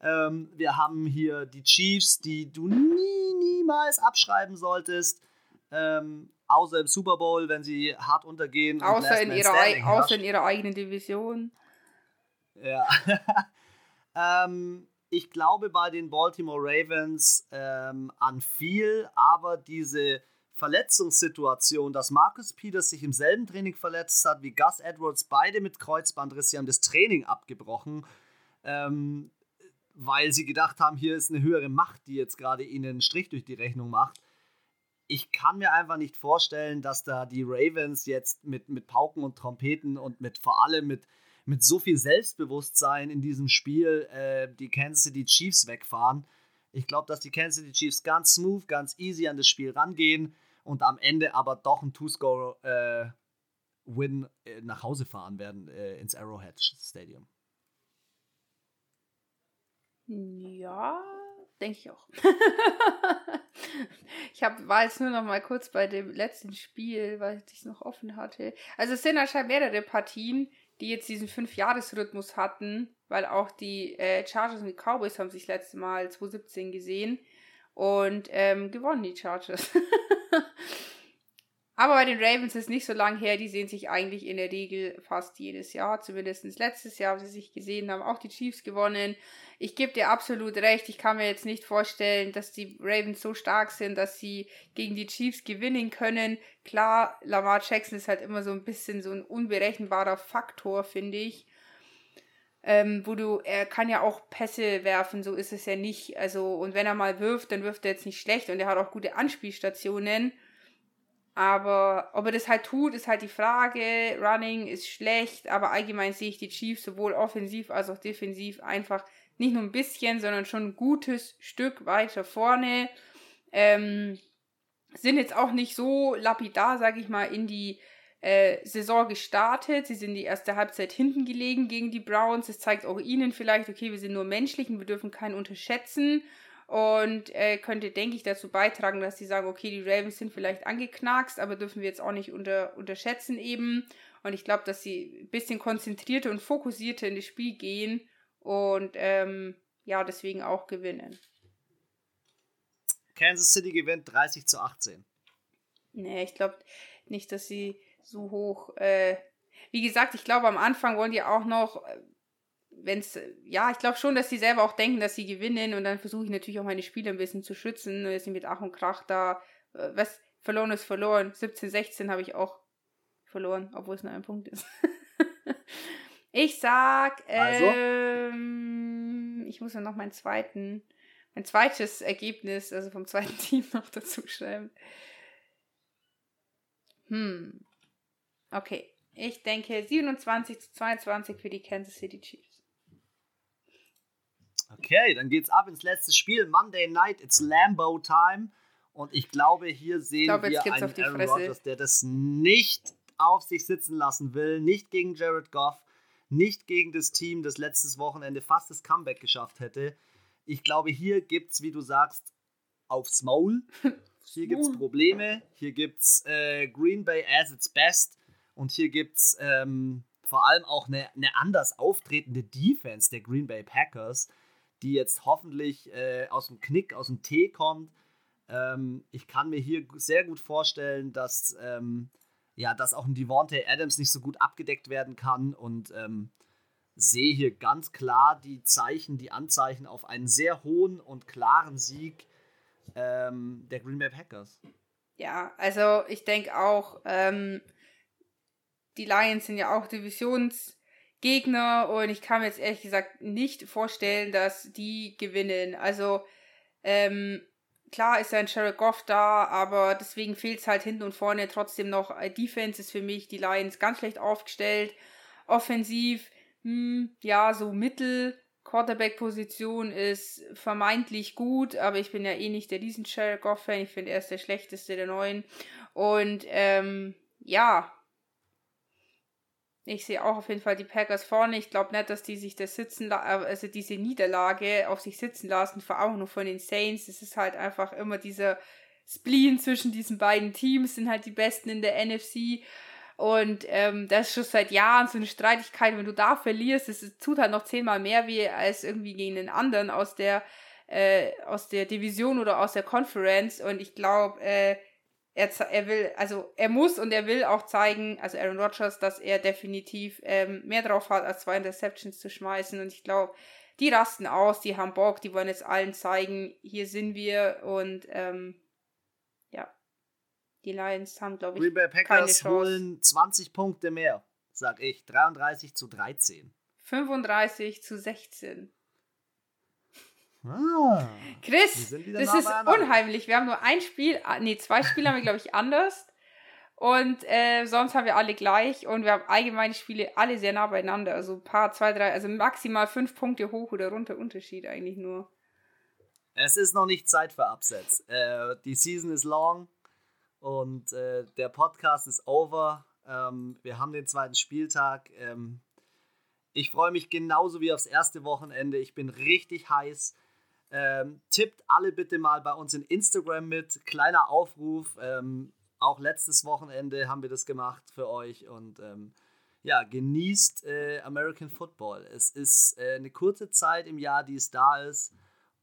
Ähm, wir haben hier die Chiefs, die du nie, niemals abschreiben solltest. Ähm, außer im Super Bowl, wenn sie hart untergehen. Außer, in ihrer, außer in ihrer eigenen Division. Ja. [laughs] ähm, ich glaube bei den Baltimore Ravens ähm, an viel, aber diese Verletzungssituation, dass Marcus Peters sich im selben Training verletzt hat wie Gus Edwards, beide mit Kreuzbandriss, sie haben das Training abgebrochen. Ähm, weil sie gedacht haben, hier ist eine höhere Macht, die jetzt gerade ihnen einen Strich durch die Rechnung macht. Ich kann mir einfach nicht vorstellen, dass da die Ravens jetzt mit, mit Pauken und Trompeten und mit vor allem mit, mit so viel Selbstbewusstsein in diesem Spiel äh, die Kansas City Chiefs wegfahren. Ich glaube, dass die Kansas City Chiefs ganz smooth, ganz easy an das Spiel rangehen und am Ende aber doch ein Two-Score-Win äh, äh, nach Hause fahren werden äh, ins Arrowhead Stadium. Ja, denke ich auch. [laughs] ich hab, war jetzt nur noch mal kurz bei dem letzten Spiel, weil ich es noch offen hatte. Also es sind anscheinend mehrere Partien, die jetzt diesen Fünf-Jahres-Rhythmus hatten, weil auch die äh, Chargers und die Cowboys haben sich letztes Mal 2017 gesehen und ähm, gewonnen die Chargers. [laughs] Aber bei den Ravens ist nicht so lang her, die sehen sich eigentlich in der Regel fast jedes Jahr, zumindest letztes Jahr, als sie sich gesehen haben, auch die Chiefs gewonnen. Ich gebe dir absolut recht, ich kann mir jetzt nicht vorstellen, dass die Ravens so stark sind, dass sie gegen die Chiefs gewinnen können. Klar, Lamar Jackson ist halt immer so ein bisschen so ein unberechenbarer Faktor, finde ich. Ähm, wo du, er kann ja auch Pässe werfen, so ist es ja nicht. Also, und wenn er mal wirft, dann wirft er jetzt nicht schlecht und er hat auch gute Anspielstationen. Aber ob er das halt tut, ist halt die Frage. Running ist schlecht, aber allgemein sehe ich die Chiefs sowohl offensiv als auch defensiv einfach nicht nur ein bisschen, sondern schon ein gutes Stück weiter vorne. Ähm, sind jetzt auch nicht so lapidar, sage ich mal, in die äh, Saison gestartet. Sie sind die erste Halbzeit hinten gelegen gegen die Browns. Das zeigt auch ihnen vielleicht, okay, wir sind nur menschlich und wir dürfen keinen unterschätzen und äh, könnte, denke ich, dazu beitragen, dass sie sagen, okay, die Ravens sind vielleicht angeknackst, aber dürfen wir jetzt auch nicht unter, unterschätzen eben. Und ich glaube, dass sie ein bisschen konzentrierter und fokussierter in das Spiel gehen und ähm, ja, deswegen auch gewinnen. Kansas City gewinnt 30 zu 18. Nee, ich glaube nicht, dass sie so hoch. Äh, wie gesagt, ich glaube, am Anfang wollen die auch noch äh, wenn es, ja, ich glaube schon, dass sie selber auch denken, dass sie gewinnen und dann versuche ich natürlich auch meine Spieler ein bisschen zu schützen. Jetzt sind mit Ach und Krach da, äh, was verloren ist verloren. 17, 16 habe ich auch verloren, obwohl es nur ein Punkt ist. [laughs] ich sag, also? ähm, ich muss ja noch meinen zweiten, mein zweites Ergebnis, also vom zweiten [laughs] Team noch dazu schreiben. Hm. Okay. Ich denke 27 zu 22 für die Kansas City Chiefs. Okay, dann geht's ab ins letzte Spiel. Monday Night, it's Lambo Time. Und ich glaube, hier sehen glaube, wir einen Aaron Rodgers, der das nicht auf sich sitzen lassen will. Nicht gegen Jared Goff, nicht gegen das Team, das letztes Wochenende fast das Comeback geschafft hätte. Ich glaube, hier gibt es, wie du sagst, aufs Maul. Hier gibt es Probleme. Hier gibt es äh, Green Bay as its best. Und hier gibt es ähm, vor allem auch eine, eine anders auftretende Defense der Green Bay Packers, die jetzt hoffentlich äh, aus dem Knick, aus dem Tee kommt. Ähm, ich kann mir hier sehr gut vorstellen, dass, ähm, ja, dass auch ein Devontae Adams nicht so gut abgedeckt werden kann und ähm, sehe hier ganz klar die Zeichen, die Anzeichen auf einen sehr hohen und klaren Sieg ähm, der Green Bay Packers. Ja, also ich denke auch, ähm, die Lions sind ja auch Divisionsgegner und ich kann mir jetzt ehrlich gesagt nicht vorstellen, dass die gewinnen. Also, ähm, klar ist ein Jared Goff da, aber deswegen fehlt es halt hinten und vorne trotzdem noch. Äh, Defense ist für mich die Lions ganz schlecht aufgestellt. Offensiv, hm, ja, so mittel. Quarterback-Position ist vermeintlich gut, aber ich bin ja eh nicht der diesen Jared Goff-Fan. Ich finde, er ist der schlechteste der neuen. Und ähm, ja, ich sehe auch auf jeden Fall die Packers vorne. Ich glaube nicht, dass die sich das sitzen, also diese Niederlage auf sich sitzen lassen, vor allem nur von den Saints. Es ist halt einfach immer dieser Spleen zwischen diesen beiden Teams, sind halt die Besten in der NFC. Und ähm, das ist schon seit Jahren so eine Streitigkeit. Wenn du da verlierst, es tut halt noch zehnmal mehr weh als irgendwie gegen den anderen aus der, äh, aus der Division oder aus der Conference. Und ich glaube, äh, er, er will, also er muss und er will auch zeigen, also Aaron Rodgers, dass er definitiv ähm, mehr drauf hat, als zwei Interceptions zu schmeißen. Und ich glaube, die rasten aus, die haben Bock, die wollen jetzt allen zeigen, hier sind wir und ähm, ja, die Lions haben, glaube ich, Green Bay Packers holen 20 Punkte mehr, sag ich. 33 zu 13. 35 zu 16. Ah, Chris, das ist unheimlich. Wir haben nur ein Spiel, ah, nee, zwei Spiele haben wir, glaube ich, anders. Und äh, sonst haben wir alle gleich und wir haben allgemeine Spiele alle sehr nah beieinander. Also ein paar, zwei, drei, also maximal fünf Punkte hoch oder runter Unterschied eigentlich nur. Es ist noch nicht Zeit für Absatz. Äh, die Season ist long und äh, der Podcast ist over. Ähm, wir haben den zweiten Spieltag. Ähm, ich freue mich genauso wie aufs erste Wochenende. Ich bin richtig heiß. Ähm, tippt alle bitte mal bei uns in Instagram mit. Kleiner Aufruf. Ähm, auch letztes Wochenende haben wir das gemacht für euch. Und ähm, ja, genießt äh, American Football. Es ist äh, eine kurze Zeit im Jahr, die es da ist.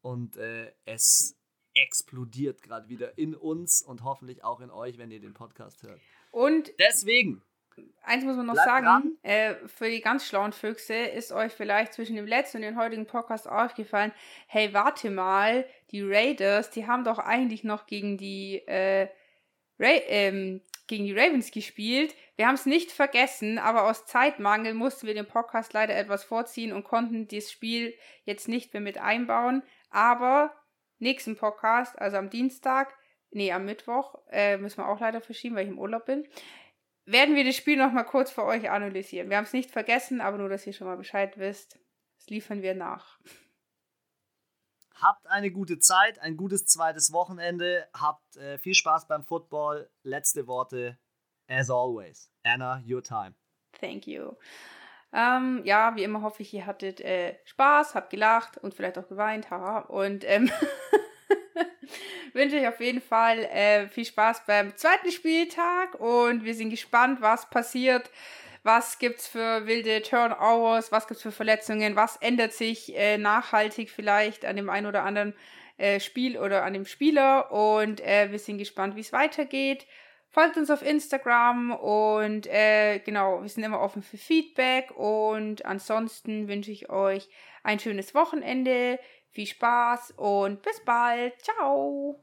Und äh, es explodiert gerade wieder in uns und hoffentlich auch in euch, wenn ihr den Podcast hört. Und deswegen eins muss man noch Bleib sagen, äh, für die ganz schlauen Füchse ist euch vielleicht zwischen dem letzten und dem heutigen Podcast aufgefallen, hey, warte mal, die Raiders, die haben doch eigentlich noch gegen die, äh, ähm, gegen die Ravens gespielt. Wir haben es nicht vergessen, aber aus Zeitmangel mussten wir den Podcast leider etwas vorziehen und konnten das Spiel jetzt nicht mehr mit einbauen. Aber nächsten Podcast, also am Dienstag, nee, am Mittwoch, äh, müssen wir auch leider verschieben, weil ich im Urlaub bin werden wir das Spiel nochmal kurz für euch analysieren. Wir haben es nicht vergessen, aber nur, dass ihr schon mal Bescheid wisst. Das liefern wir nach. Habt eine gute Zeit, ein gutes zweites Wochenende. Habt äh, viel Spaß beim Football. Letzte Worte, as always. Anna, your time. Thank you. Ähm, ja, wie immer hoffe ich, ihr hattet äh, Spaß, habt gelacht und vielleicht auch geweint. Haha. Und ähm, [laughs] wünsche ich auf jeden Fall äh, viel Spaß beim zweiten Spieltag und wir sind gespannt, was passiert. Was gibt es für wilde Turnovers? Was gibt es für Verletzungen? Was ändert sich äh, nachhaltig vielleicht an dem einen oder anderen äh, Spiel oder an dem Spieler? Und äh, wir sind gespannt, wie es weitergeht. Folgt uns auf Instagram und äh, genau, wir sind immer offen für Feedback. Und ansonsten wünsche ich euch ein schönes Wochenende. Viel Spaß und bis bald. Ciao.